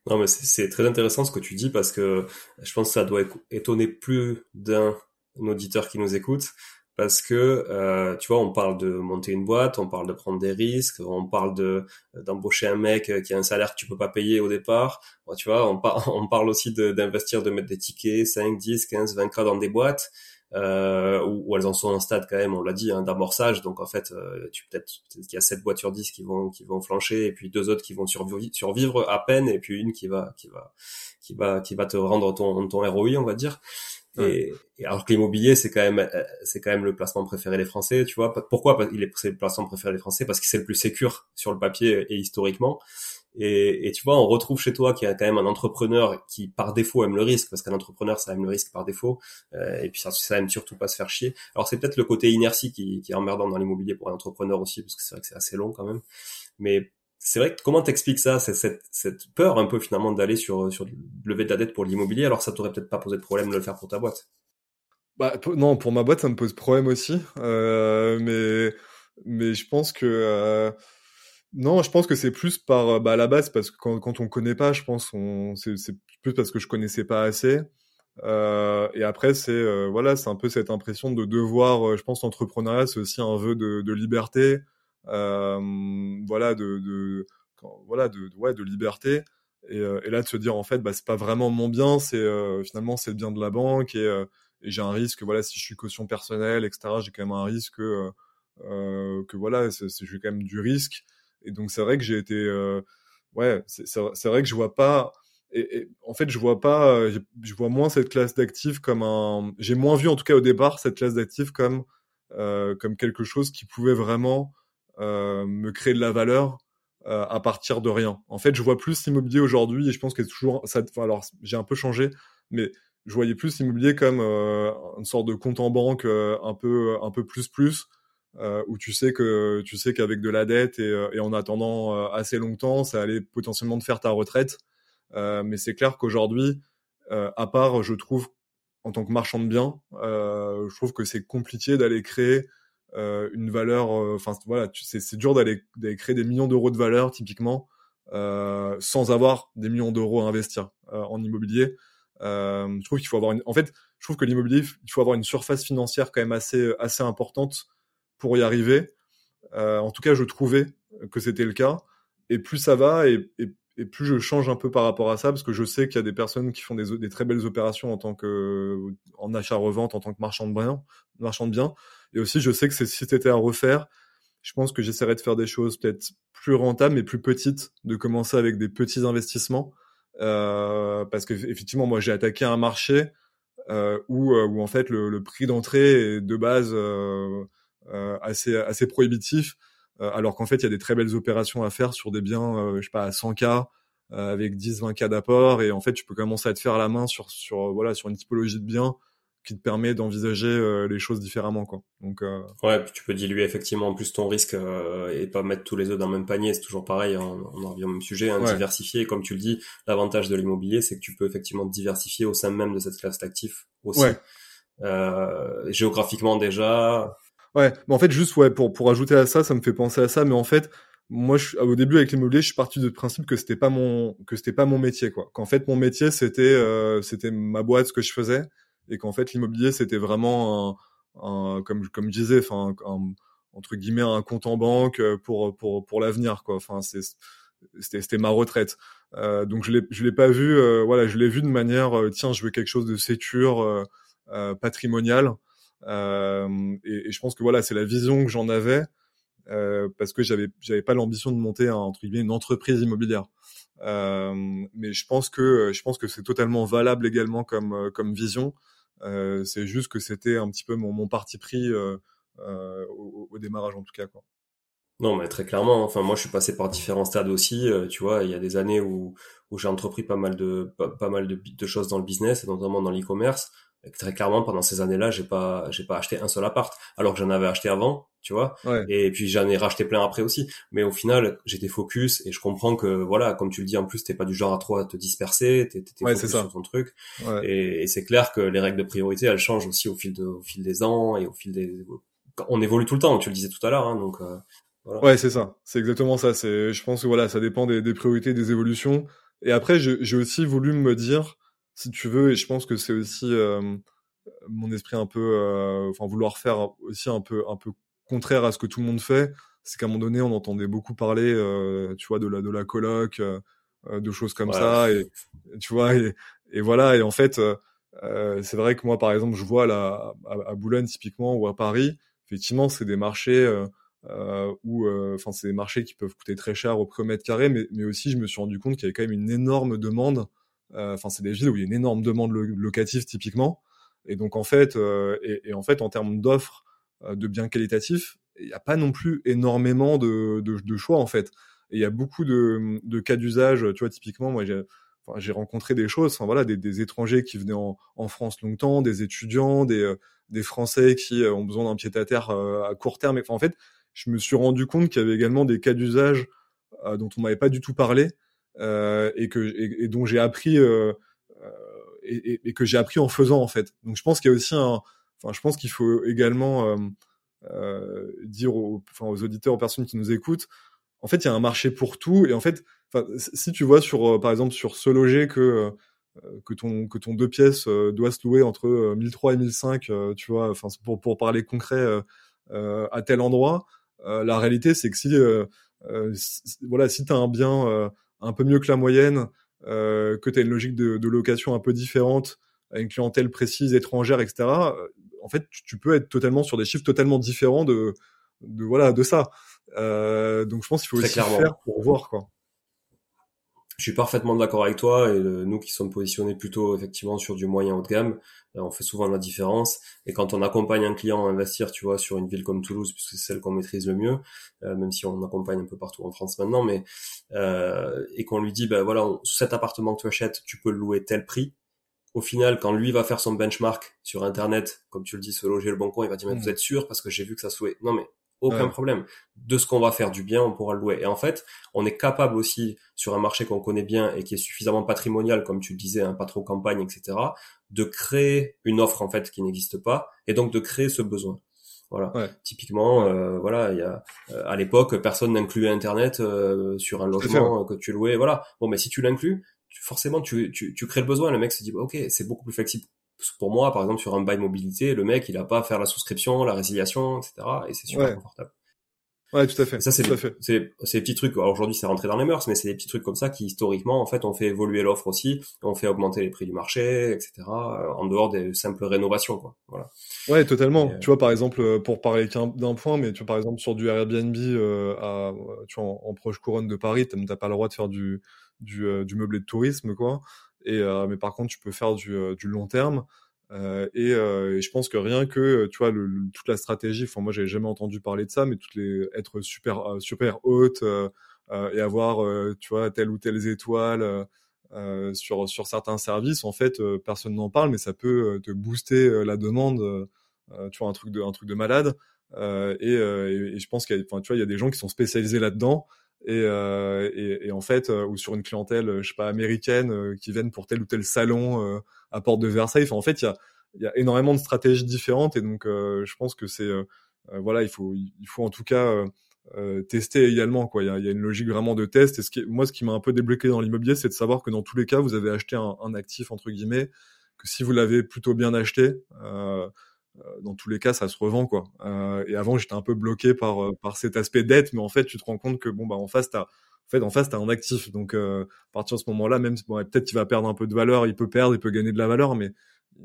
Non, mais c'est très intéressant ce que tu dis parce que je pense que ça doit étonner plus d'un auditeur qui nous écoute parce que euh, tu vois, on parle de monter une boîte, on parle de prendre des risques, on parle de d'embaucher un mec qui a un salaire que tu peux pas payer au départ. tu vois, on, par, on parle aussi d'investir, de, de, mettre des tickets 5, 10, 15, 20 cas dans des boîtes euh, où, elles en sont en stade quand même, on l'a dit, hein, d'amorçage. Donc en fait, euh, tu peut-être qu'il y a 7 boîtes sur 10 qui vont qui vont flancher et puis deux autres qui vont survivre, survivre à peine et puis une qui va qui va qui va qui va te rendre ton ton ROI, on va dire. Et, alors que l'immobilier, c'est quand même, euh, c'est quand même le placement préféré des Français, tu vois. Pourquoi? Il est, c'est le placement préféré des Français Parce que c'est le plus sécur sur le papier et historiquement. Et, et, tu vois, on retrouve chez toi qu'il y a quand même un entrepreneur qui par défaut aime le risque, parce qu'un entrepreneur ça aime le risque par défaut, euh, et puis ça, aime surtout pas se faire chier. Alors c'est peut-être le côté inertie qui, qui est emmerdant dans l'immobilier pour un entrepreneur aussi, parce que c'est vrai que c'est assez long quand même. Mais c'est vrai que comment t'expliques ça, cette, cette peur un peu finalement d'aller sur sur lever de la dette pour l'immobilier, alors ça t'aurait peut-être pas posé de problème de le faire pour ta boîte? Bah non, pour ma boîte ça me pose problème aussi, euh, mais mais je pense que euh, non, je pense que c'est plus par euh, bah, à la base parce que quand, quand on connaît pas, je pense on c'est plus parce que je connaissais pas assez. Euh, et après c'est euh, voilà, c'est un peu cette impression de devoir. Euh, je pense l'entrepreneuriat c'est aussi un vœu de, de liberté, voilà de, de voilà de, ouais de liberté. Et, et, là de se dire en fait bah c'est pas vraiment mon bien, c'est finalement c'est le bien de la banque et, et j'ai un risque voilà si je suis caution personnelle etc. J'ai quand même un risque que que voilà c'est j'ai quand même du risque et donc c'est vrai que j'ai été, euh, ouais, c'est vrai que je vois pas. Et, en fait, je vois pas, euh, je vois moins cette classe d'actifs comme un. J'ai moins vu, en tout cas au départ, cette classe d'actifs comme euh, comme quelque chose qui pouvait vraiment me créer de la valeur à partir de rien. En fait, je vois plus l'immobilier aujourd'hui et je pense que toujours ça. Alors, j'ai un peu changé, mais je voyais plus l'immobilier comme une sorte de compte en banque un peu un peu plus plus euh, où tu sais que tu sais qu'avec de la dette et, et en attendant assez longtemps, ça allait potentiellement te faire ta retraite. mais c'est clair qu'aujourd'hui, à part, je trouve en tant que marchand de biens, euh, je trouve que c'est compliqué d'aller créer euh, une valeur. Euh, enfin voilà, c'est dur d'aller créer des millions d'euros de valeur typiquement euh, sans avoir des millions d'euros à investir euh, en immobilier. je trouve qu'il faut avoir une. En fait, je trouve que l'immobilier, il faut avoir une surface financière quand même assez assez importante pour y arriver. en tout cas, je trouvais que c'était le cas. Et plus ça va, et, plus je change un peu par rapport à ça parce que je sais qu'il y a des personnes qui font des, très belles opérations en tant que en achat revente en tant que marchand de biens marchand et aussi je sais que si c'était à refaire je pense que j'essaierais de faire des choses peut-être plus rentables mais plus petites de commencer avec des petits investissements euh, parce que effectivement moi j'ai attaqué un marché euh, où, euh, où en fait le, prix d'entrée de base euh, euh assez assez prohibitif euh, alors qu'en fait, il y a des très belles opérations à faire sur des biens, euh, je sais pas, à 100K, euh, avec 10-20 k d'apport. Et en fait tu peux commencer à te faire la main sur sur voilà sur une typologie de biens qui te permet d'envisager les choses différemment quoi. Donc ouais, puis tu peux diluer effectivement en plus ton risque et pas mettre tous les œufs dans le même panier, c'est toujours pareil, on, on en revient au même sujet, hein, diversifier. Comme tu le dis, l'avantage de l'immobilier c'est que tu peux effectivement diversifier au sein même de cette classe d'actifs aussi. Euh, géographiquement déjà, Ouais, mais en fait, juste ouais, pour pour ajouter à ça, ça me fait penser à ça, mais en fait, moi, je, au début avec l'immobilier, je suis parti du principe que c'était pas mon que c'était pas mon métier, quoi. Qu'en fait, mon métier c'était euh, c'était ma boîte, ce que je faisais, et qu'en fait, l'immobilier c'était vraiment un, un, comme comme je disais, enfin entre guillemets un compte en banque pour pour pour l'avenir, quoi. Enfin, c'est c'était c'était ma retraite. Euh, donc je l'ai je l'ai pas vu, euh, voilà, je l'ai vu de manière, euh, tiens, je veux quelque chose de sécure, euh, patrimonial. Euh, et, je pense que voilà, c'est la vision que j'en avais euh, parce que j'avais j'avais pas l'ambition de monter un, entre guillemets une entreprise immobilière. Euh, mais je pense que je pense que c'est totalement valable également comme comme vision. C'est juste que c'était un petit peu mon, parti pris au, démarrage en tout cas. Non, mais très clairement. Enfin, moi, je suis passé par différents stades aussi. tu vois, il y a des années où j'ai entrepris pas mal de pas mal de, de, choses dans le business et notamment dans l'e-commerce très clairement pendant ces années-là j'ai pas j'ai pas acheté un seul appart alors que j'en avais acheté avant tu vois. Et puis j'en ai racheté plein après aussi. Mais au final j'étais focus et je comprends que voilà comme tu le dis en plus t'es pas du genre à trop à te disperser t'es t'es focus sur ton truc. Et, et c'est clair que les règles de priorité elles changent aussi au fil de au fil des ans et au fil des on évolue tout le temps tu le disais tout à l'heure hein, donc euh, voilà. ouais c'est ça. C'est exactement ça. C'est je pense que voilà ça dépend des, des priorités des évolutions. Et après j'ai aussi voulu me dire si tu veux, et je pense que c'est aussi mon esprit un peu, enfin vouloir faire aussi un peu, un peu contraire à ce que tout le monde fait, c'est qu'à un moment donné, on entendait beaucoup parler, tu vois, de la de la coloc, de choses comme ça, et tu vois, et, et, voilà, et en fait, c'est vrai que moi, par exemple, je vois là à, à, Boulogne typiquement ou à Paris, effectivement, c'est des marchés euh, où, enfin, c'est des marchés qui peuvent coûter très cher au mètre carré, mais, mais aussi, je me suis rendu compte qu'il y avait quand même une énorme demande enfin, c'est des villes où il y a une énorme demande locative typiquement. Et donc en fait, euh, et, en fait, en termes d'offres euh, de biens qualitatifs, il n'y a pas non plus énormément de, choix en fait. Il y a beaucoup de, cas d'usage. Tu vois, typiquement, moi, j'ai rencontré des choses, enfin voilà, des, étrangers qui venaient en, France longtemps, des étudiants, des, des Français qui ont besoin d'un pied à terre à court terme. Enfin, en fait, je me suis rendu compte qu'il y avait également des cas d'usage dont on m'avait pas du tout parlé euh, et que et, dont j'ai appris euh, euh, et, que j'ai appris en faisant en fait. Donc je pense qu'il y a aussi un, enfin je pense qu'il faut également euh, dire aux, auditeurs, aux personnes qui nous écoutent, en fait il y a un marché pour tout et en fait, si tu vois sur par exemple sur ce loger que que ton que ton deux pièces doit se louer entre 1003 et 1005, tu vois, enfin pour pour parler concret à tel endroit, la réalité c'est que si voilà si tu as un bien un peu mieux que la moyenne, euh, que tu as une logique de, de, location un peu différente, à une clientèle précise, étrangère, etc. Euh, en fait, tu, tu, peux être totalement sur des chiffres totalement différents de, de voilà de ça. Euh, donc je pense qu'il faut aussi faire pour voir quoi. Je suis parfaitement d'accord avec toi et nous qui sommes positionnés plutôt effectivement sur du moyen haut de gamme, euh, on fait souvent la différence. Et quand on accompagne un client à investir, tu vois, sur une ville comme Toulouse, puisque c'est celle qu'on maîtrise le mieux, euh, même si on accompagne un peu partout en France maintenant, mais euh, et qu'on lui dit, ben voilà, cet appartement que tu achètes, tu peux le louer tel prix. Au final, quand lui va faire son benchmark sur Internet, comme tu le dis, se loger le bon coin, il va dire, mais vous mmh. êtes sûr parce que j'ai vu que ça se louait. Non mais aucun problème. De ce qu'on va faire du bien, on pourra le louer. Et en fait, on est capable aussi, sur un marché qu'on connaît bien et qui est suffisamment patrimonial, comme tu le disais, hein, pas trop campagne, etc., de créer une offre en fait qui n'existe pas et donc de créer ce besoin. Voilà. Typiquement, euh, voilà, il y a euh, à l'époque, personne n'incluait Internet euh, sur un logement que tu louais. Voilà. Bon, mais si tu l'inclus, forcément, tu, tu, tu crées le besoin. Le mec se dit, ok, c'est beaucoup plus flexible pour moi, par exemple, sur un bail mobilité, le mec, il a pas à faire la souscription, la résiliation, etc. Et c'est super confortable. Ouais, tout à fait. ça, c'est des, des petits trucs. Alors aujourd'hui, c'est rentré dans les mœurs, mais c'est des petits trucs comme ça qui, historiquement, en fait, ont fait évoluer l'offre aussi, ont fait augmenter les prix du marché, etc. Euh, en dehors des simples rénovations, quoi. Voilà. Ouais, totalement. tu vois, par exemple, euh, pour parler d'un point, mais tu vois, par exemple, sur du Airbnb, euh, à, tu vois, en, proche couronne de Paris, t'as pas le droit de faire du, du, euh, du meublé de tourisme, quoi. Et, mais par contre, tu peux faire du, du long terme. Euh, et, euh, et, je pense que rien que tu vois le, toute la stratégie, enfin moi j'avais jamais entendu parler de ça, mais toutes les être super euh, super haute euh, et avoir tu vois telle ou telle étoile sur sur certains services, en fait personne n'en parle, mais ça peut te booster la demande, tu vois un truc de un truc de malade. Et, et, je pense qu'il y a, tu vois il y a des gens qui sont spécialisés là-dedans. Et, et, et, en fait, ou sur une clientèle, je sais pas, américaine, qui viennent pour tel ou tel salon à Porte de Versailles. En fait, il y a, y a énormément de stratégies différentes et donc euh, je pense que c'est euh, euh, voilà, il faut il faut en tout cas tester également quoi. Il y a, y a, une logique vraiment de test. Et ce qui, moi, ce qui m'a un peu débloqué dans l'immobilier, c'est de savoir que dans tous les cas, vous avez acheté un, un actif entre guillemets, que si vous l'avez plutôt bien acheté, euh, dans tous les cas, ça se revend quoi. Euh, et avant, j'étais un peu bloqué par par cet aspect dette, mais en fait, tu te rends compte que bon bah en face, t'as en fait, en face, t'as un actif. Donc, euh, à partir de ce moment-là, même bon, peut-être qu'il va perdre un peu de valeur, il peut perdre, il peut gagner de la valeur, mais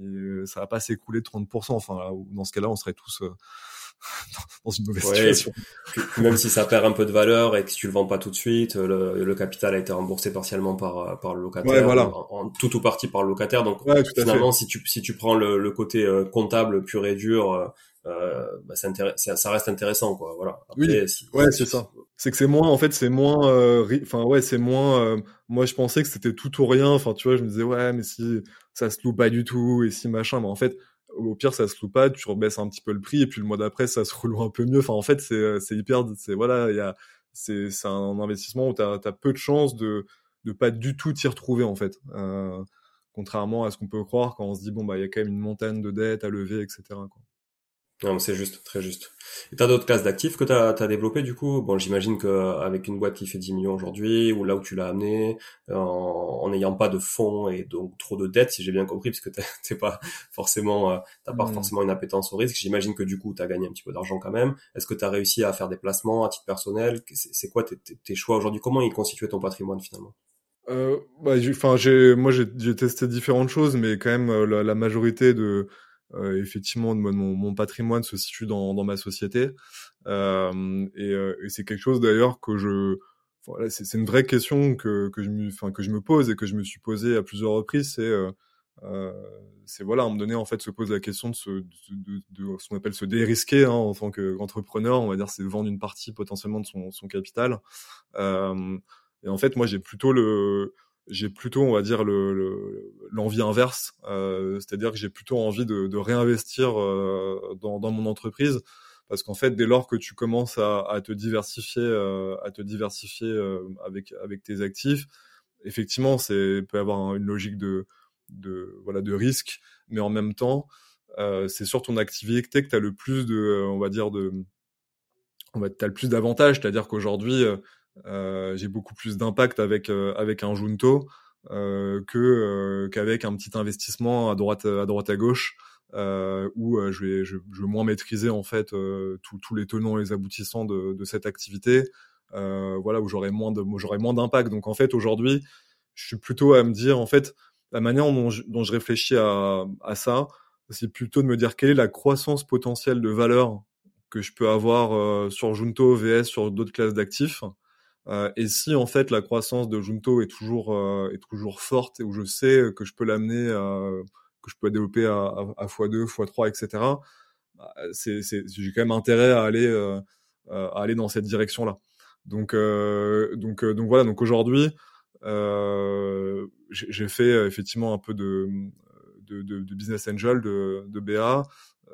euh, ça va pas s'écouler de 30%. Enfin, dans ce cas-là, on serait tous euh, dans une mauvaise situation. même si ça perd un peu de valeur et que tu le vends pas tout de suite, le, le capital a été remboursé partiellement par par le locataire, voilà. en, tout ou partie par le locataire. Donc finalement, si tu si tu prends le, le côté euh, comptable pur et dur, euh, bah, ça, ça, reste intéressant quoi. Voilà. Oui. ouais c'est ça. C'est que c'est moins en fait c'est moins euh, enfin ouais c'est moins euh, moi je pensais que c'était tout ou rien. Enfin tu vois je me disais ouais mais si ça se loue pas du tout et si machin. Mais en fait au pire ça se loue pas tu rebaisses un petit peu le prix et puis le mois d'après ça se reloue un peu mieux enfin en fait c'est c'est hyper c'est voilà il y a c'est c'est un investissement où tu as, peu de chances de de pas du tout t'y retrouver en fait euh, contrairement à ce qu'on peut croire quand on se dit bon bah il y a quand même une montagne de dettes à lever etc quoi. Non, c'est juste, très juste. Et t'as d'autres classes d'actifs que t'as as développé du coup? Bon, j'imagine qu'avec une boîte qui fait 10 millions aujourd'hui, ou là où tu l'as amené, en n'ayant pas de fonds et donc trop de dettes, si j'ai bien compris, parce que t'es pas forcément, euh, t'as pas hmm. forcément une appétence au risque. J'imagine que du coup, t'as gagné un petit peu d'argent quand même. Est-ce que t'as réussi à faire des placements à titre personnel? C'est quoi tes, tes choix aujourd'hui? Comment ils constituaient ton patrimoine finalement? Euh, bah, enfin, j'ai, moi, j'ai testé différentes choses, mais quand même, euh, la majorité de, euh, effectivement, mon, mon, patrimoine se situe dans, dans ma société. Euh, et, euh, et c'est quelque chose d'ailleurs que je voilà, c'est une vraie question que, que, je me, enfin, que je me pose et que je me suis posé à plusieurs reprises. C'est euh, c'est voilà, à un moment donné, en fait, se pose la question de, se, de, de ce qu'on appelle se dérisquer hein, en tant qu'entrepreneur. on va dire, c'est vendre une partie potentiellement de son, son capital. Euh, et en fait, moi, j'ai plutôt le, j'ai plutôt, on va dire, le, l'envie inverse, euh, c'est-à-dire que j'ai plutôt envie de, de réinvestir euh, dans, dans, mon entreprise, parce qu'en fait, dès lors que tu commences à, à te diversifier, euh, à te diversifier euh, avec avec tes actifs, effectivement, c'est peut avoir une logique de de voilà de risque, mais en même temps, euh, c'est sur ton activité que tu as le plus de, on va dire de, on va, t'as le plus d'avantages, c'est-à-dire qu'aujourd'hui euh, j'ai beaucoup plus d'impact avec euh, avec un junto euh, que qu'avec un petit investissement à droite à droite à gauche où je vais je, vais moins maîtriser en fait tous les tenants et les aboutissants de, de cette activité voilà où j'aurai moins de j'aurai moins d'impact. Donc en fait aujourd'hui je suis plutôt à me dire en fait la manière dont je, dont je réfléchis à, à ça c'est plutôt de me dire quelle est la croissance potentielle de valeur que je peux avoir sur Junto VS sur d'autres classes d'actifs et si en fait la croissance de Junto est toujours est toujours forte et où je sais que je peux l'amener que je peux développer à, à, x2, x3, etc. C'est, c'est, j'ai quand même intérêt à aller à aller dans cette direction-là. Donc donc donc voilà. Donc aujourd'hui, j'ai fait effectivement un peu de de, de, de business angel de, de BA.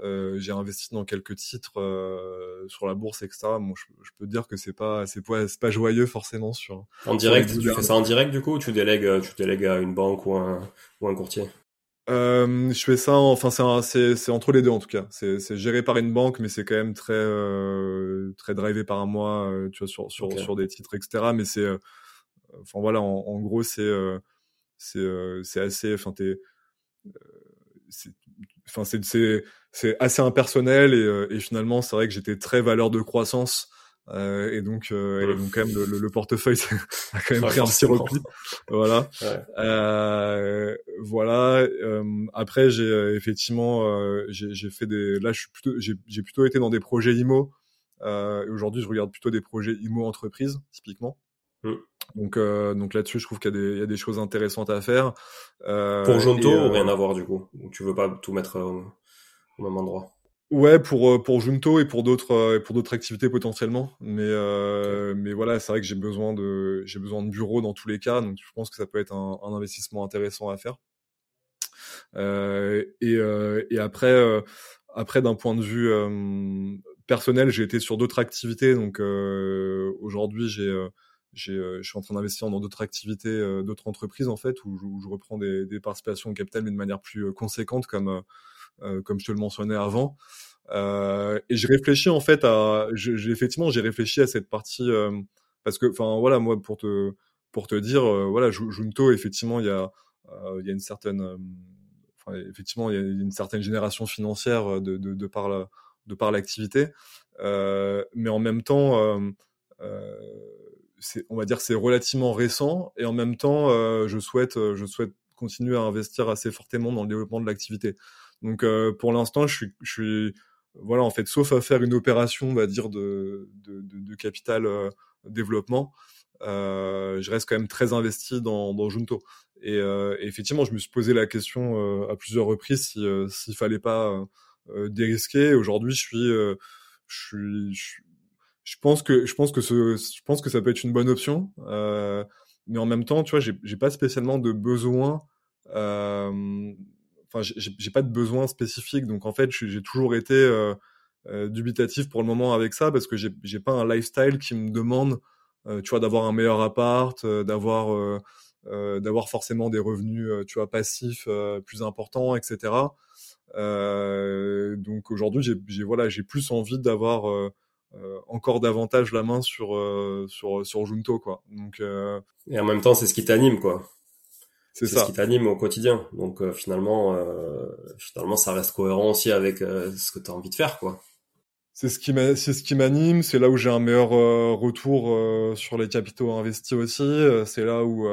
Euh, j'ai investi dans quelques titres euh, sur la bourse, etc. Bon, je, je peux dire que c'est pas, c'est pas, joyeux forcément sur. En direct, tu fais ça en direct du coup, ou tu délègues, tu délègues à une banque ou un ou un courtier? Euh, je fais ça, enfin c'est c'est entre les deux en tout cas. C'est c'est géré par une banque, mais c'est quand même très euh, très drivé par moi, euh, tu vois sur sur sur des titres, etc. Mais c'est, euh, enfin voilà, en, en gros c'est c'est c'est assez, enfin t'es enfin c'est c'est c'est assez impersonnel et, euh, et finalement c'est vrai que j'étais très valeur de croissance euh, et donc euh, et donc quand même le, le, portefeuille a quand même pris un petit repli voilà. Ouais. euh, voilà. Euh, après j'ai euh, effectivement j'ai fait des là je suis plutôt j'ai plutôt été dans des projets IMO et aujourd'hui je regarde plutôt des projets IMO entreprise typiquement mm. Donc, euh, donc là-dessus, je trouve qu'il y, y, a des choses intéressantes à faire. Euh, pour Jonto, euh, rien à voir du coup? Tu veux pas tout mettre au, au même endroit? Ouais, pour pour Junto et pour d'autres pour d'autres activités potentiellement, mais euh, mais voilà, c'est vrai que j'ai besoin de j'ai besoin de bureaux dans tous les cas, donc je pense que ça peut être un, un investissement intéressant à faire. Euh, et et après après d'un point de vue personnel, j'ai été sur d'autres activités, donc aujourd'hui j'ai j'ai, euh, je suis en train d'investir dans d'autres activités, euh, d'autres entreprises en fait, où je, où je reprends des, des, participations au capital, mais de manière plus euh, conséquente, comme comme je te le mentionnais avant. et j'ai réfléchi en fait à, j'ai, effectivement, j'ai réfléchi à cette partie parce que, enfin voilà, moi pour te pour te dire, voilà, Junto, effectivement, il y a il y a une certaine effectivement, il y a une certaine génération financière de, de, de par la, de par l'activité, euh, mais en même temps, euh, euh, on va dire c'est relativement récent et en même temps euh, je souhaite euh, je souhaite continuer à investir assez fortement dans le développement de l'activité. Donc euh, pour l'instant je suis je suis voilà en fait sauf à faire une opération on va dire de de, de, de capital développement je reste quand même très investi dans dans Junto. Et, et, effectivement, je me suis posé la question à plusieurs reprises si s'il fallait pas dérisquer. Aujourd'hui, je suis, je suis, je suis je pense que je pense que ce, je pense que ça peut être une bonne option euh, mais en même temps tu vois j'ai pas spécialement de besoin euh, enfin j'ai pas de besoin spécifique. Donc en fait j'ai toujours été euh, euh, dubitatif pour le moment avec ça parce que j'ai pas un lifestyle qui me demande euh, tu vois d'avoir un meilleur appart euh, d'avoir d'avoir forcément des revenus tu vois passifs plus importants etc donc aujourd'hui j'ai voilà j'ai plus envie d'avoir euh, encore davantage la main sur euh, sur sur Junto quoi. Donc euh, et en même temps c'est ce qui t'anime quoi. C'est ce qui t'anime au quotidien. Donc finalement finalement ça reste cohérent aussi avec ce que tu as envie de faire quoi. C'est ce qui c'est ce qui m'anime, c'est là où j'ai un meilleur retour sur les capitaux investis aussi, c'est là où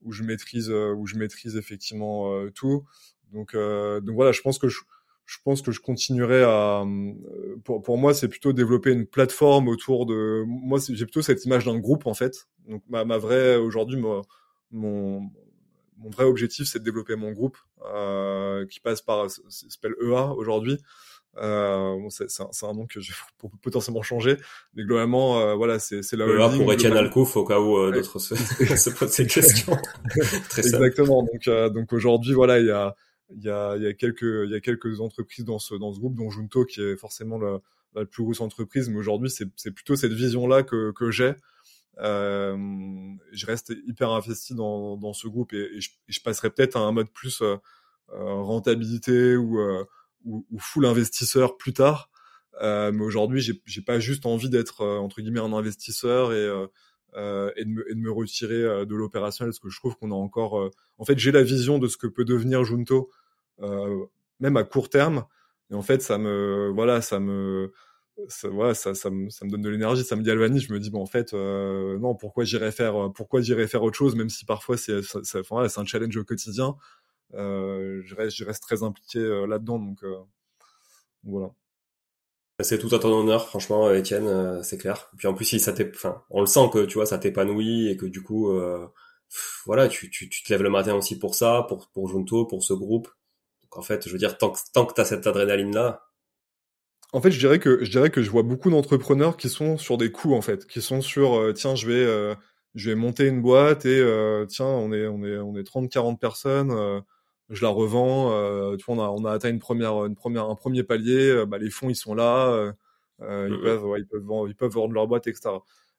où je maîtrise où je maîtrise effectivement tout. Donc donc voilà, je pense que je je pense que je continuerai à euh, pour, pour moi c'est plutôt développer une plateforme autour de moi j'ai plutôt cette image d'un groupe en fait. Donc ma, ma vraie aujourd'hui mon mon vrai objectif c'est de développer mon groupe euh, qui passe par s'appelle EA aujourd'hui. Euh, bon, c'est un, un nom que je vais potentiellement changer mais globalement euh, voilà c'est c'est la EA pour Etienne Alcouf au cas où euh, d'autres se, se posent ces questions. Très exactement. Donc euh, donc aujourd'hui voilà il y a il y a, quelques entreprises dans ce groupe dont Junto qui est forcément la, plus grosse entreprise mais aujourd'hui c'est plutôt cette vision là que j'ai. Euh, je reste hyper investi dans ce groupe et, je, passerai peut-être à un mode plus euh, euh rentabilité ou, full investisseur plus tard. Mais aujourd'hui j'ai j'ai pas juste envie d'être entre guillemets un investisseur et de me, retirer de l'opérationnel parce que je trouve qu'on a encore en fait j'ai la vision de ce que peut devenir Junto même à court terme. Et en fait, ça me, voilà, ça me, ça, voilà, ça, ça, me, ça me donne de l'énergie, ça me Alvani, je me dis bon en fait euh, non pourquoi j'irais faire pourquoi j'irais faire autre chose même si parfois c'est ça, voilà, c'est un challenge au quotidien euh, je reste je reste très impliqué euh, là-dedans donc, euh, voilà C'est tout à ton honneur, franchement, Étienne, c'est clair. Puis en plus, si ça enfin, on le sent que tu vois, ça t'épanouit et que du coup, voilà, tu, tu, tu, te lèves le matin aussi pour ça, pour pour Junto, pour ce groupe. Donc en fait, je veux dire, tant que tant que t'as cette adrénaline là, en fait, je dirais que je dirais que je vois beaucoup d'entrepreneurs qui sont sur des coups en fait, qui sont sur euh, tiens, je vais euh, je vais monter une boîte et euh, tiens, on est on est on est 30 40 personnes, je la revends, tu vois on a on a atteint une première une première un premier palier, bah, les fonds ils sont là, ils peuvent ils peuvent vendre, ils peuvent vendre leur boîte etc.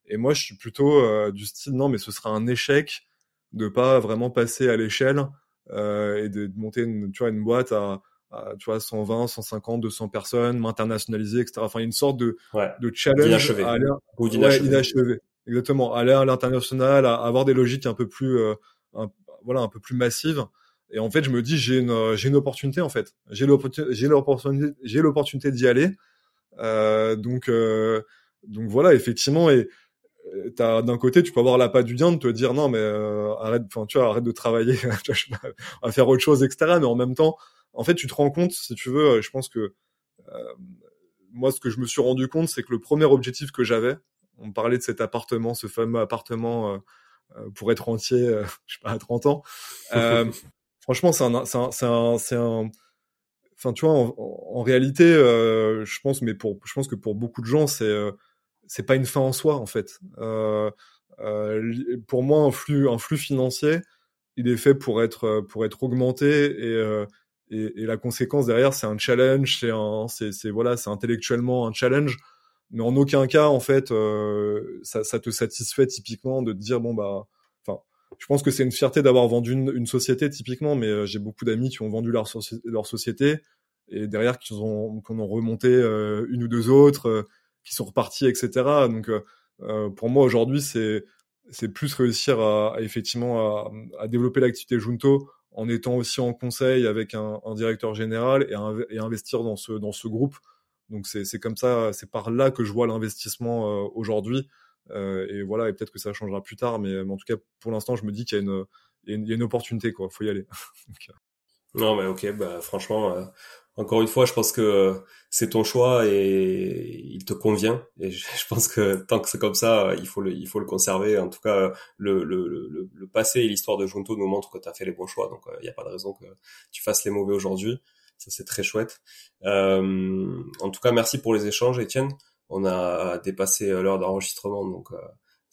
Et moi, je suis plutôt du style non, mais ce sera un échec de pas vraiment passer à l'échelle et de, de, monter une tu vois une boîte à tu vois, 120, 150, 200 personnes, m'internationaliser, etc. Enfin, une sorte de, de challenge inachevé. à Ou inachevé. Exactement. Aller à l'international, à avoir des logiques un peu plus, euh, voilà, un peu plus massives. Et en fait, je me dis, j'ai une, j'ai une opportunité, en fait. J'ai l'opportunité, j'ai l'opportunité, j'ai l'opportunité d'y aller. Euh, donc, euh, donc voilà, effectivement, et euh, t'as d'un côté, tu peux avoir la patte du de te dire non, mais euh, arrête, enfin, tu vois, arrête de travailler, à faire autre chose, etc. Mais en même temps, en fait, tu te rends compte, si tu veux, euh, je pense que euh, moi, ce que je me suis rendu compte, c'est que le premier objectif que j'avais, on parlait de cet appartement, ce fameux appartement euh, pour être entier, je sais pas, à 30 ans. franchement, c'est un, c'est un, c'est un, c'est un, enfin, tu vois, en, réalité, je pense, mais pour, je pense que pour beaucoup de gens, c'est, c'est pas une fin en soi, en fait. pour moi, un flux, financier, il est fait pour être, pour être augmenté et et, la conséquence derrière, c'est un challenge, c'est voilà, c'est intellectuellement un challenge, mais en aucun cas, en fait, euh, ça, te satisfait typiquement de te dire bon bah, je pense que c'est une fierté d'avoir vendu une, une, société typiquement, mais euh, j'ai beaucoup d'amis qui ont vendu leur, société et derrière qui ont, qui ont remonté euh, une ou deux autres, euh, qui sont repartis, etc. Donc pour moi aujourd'hui, c'est c'est plus réussir à, à effectivement à, à développer l'activité Junto en étant aussi en conseil avec un, un directeur général et, investir dans ce, dans ce groupe. Donc c'est comme ça, c'est par là que je vois l'investissement euh, aujourd'hui. Euh, et voilà, et peut-être que ça changera plus tard, mais, en tout cas, pour l'instant, je me dis qu'il y, y, y, a une opportunité, quoi. Faut y aller. Euh. non, mais ok, bah franchement, euh, encore une fois, je pense que c'est ton choix et il te convient. Et je pense que tant que c'est comme ça, il faut le, il faut le conserver. En tout cas, le, le, le, le passé et l'histoire de Junto nous montrent que tu as fait les bons choix. Donc, euh, il n'y a pas de raison que tu fasses les mauvais aujourd'hui. Ça, c'est très chouette. Euh, en tout cas, merci pour les échanges, Étienne. On a dépassé l'heure d'enregistrement, donc euh,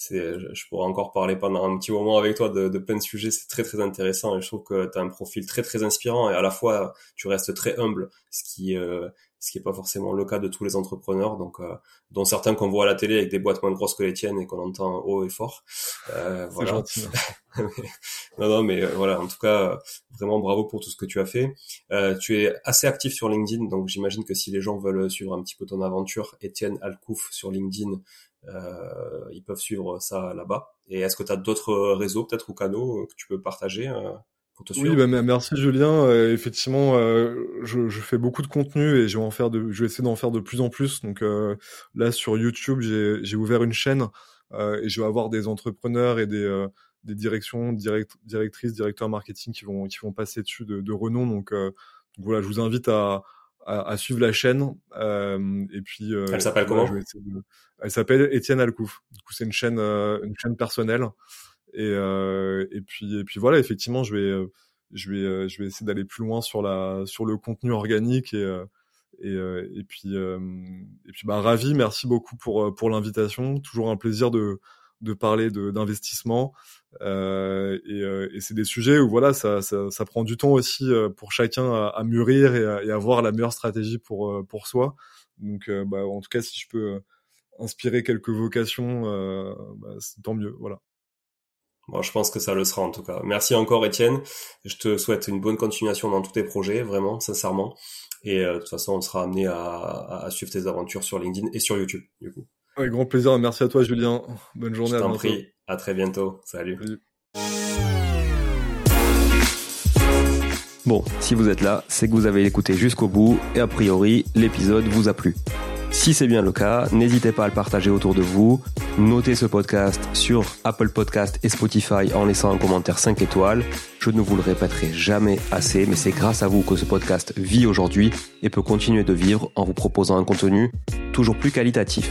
je pourrais encore parler pendant un petit moment avec toi de, de plein de sujets. C'est très très intéressant et je trouve que tu as un profil très très inspirant et à la fois tu restes très humble, ce qui euh, ce qui est pas forcément le cas de tous les entrepreneurs, donc euh, dont certains qu'on voit à la télé avec des boîtes moins grosses que les tiennes et qu'on entend haut et fort. Euh, voilà. Gentil, non non mais euh, voilà, en tout cas vraiment bravo pour tout ce que tu as fait. Euh, tu es assez actif sur LinkedIn, donc j'imagine que si les gens veulent suivre un petit peu ton aventure, Étienne Alcouf sur LinkedIn, ils peuvent suivre ça là-bas. Et est-ce que tu as d'autres réseaux peut-être ou canaux que tu peux partager euh, pour te suivre? Oui, bah, merci Julien. Euh, effectivement, je, je, fais beaucoup de contenu et je vais en faire de, je vais essayer d'en faire de plus en plus. Donc là sur YouTube, j'ai ouvert une chaîne et je vais avoir des entrepreneurs et des des directions, direct, directrices, directeurs marketing qui vont qui vont passer dessus de, de renom. Donc, donc voilà, je vous invite à à, suivre la chaîne. Euh, et puis, euh, elle s'appelle comment Elle s'appelle Étienne Alcouf. Du coup, c'est une chaîne, euh, une chaîne personnelle. Et, et puis, et puis voilà, effectivement, je vais, je vais, je vais essayer d'aller plus loin sur la, sur le contenu organique et et, et puis, et puis, bah, ravi. Merci beaucoup pour pour l'invitation. Toujours un plaisir de de parler d'investissement. Euh, et, euh, et c'est des sujets où voilà, ça, ça, ça, prend du temps aussi euh, pour chacun à, à mûrir et à, et avoir la meilleure stratégie pour euh, pour soi. Donc, bah, en tout cas, si je peux inspirer quelques vocations, bah, tant mieux. Voilà. Bon, je pense que ça le sera en tout cas. Merci encore Étienne. Je te souhaite une bonne continuation dans tous tes projets, vraiment, sincèrement. Et de toute façon, on sera amené à, à, suivre tes aventures sur LinkedIn et sur YouTube, du coup. Avec grand plaisir. Merci à toi, Julien. Bonne journée. Je t'en prie. À très bientôt. Salut. Bon, si vous êtes là, c'est que vous avez écouté jusqu'au bout et a priori, l'épisode vous a plu. Si c'est bien le cas, n'hésitez pas à le partager autour de vous. Notez ce podcast sur Apple Podcast et Spotify en laissant un commentaire 5 étoiles. Je ne vous le répéterai jamais assez, mais c'est grâce à vous que ce podcast vit aujourd'hui et peut continuer de vivre en vous proposant un contenu toujours plus qualitatif.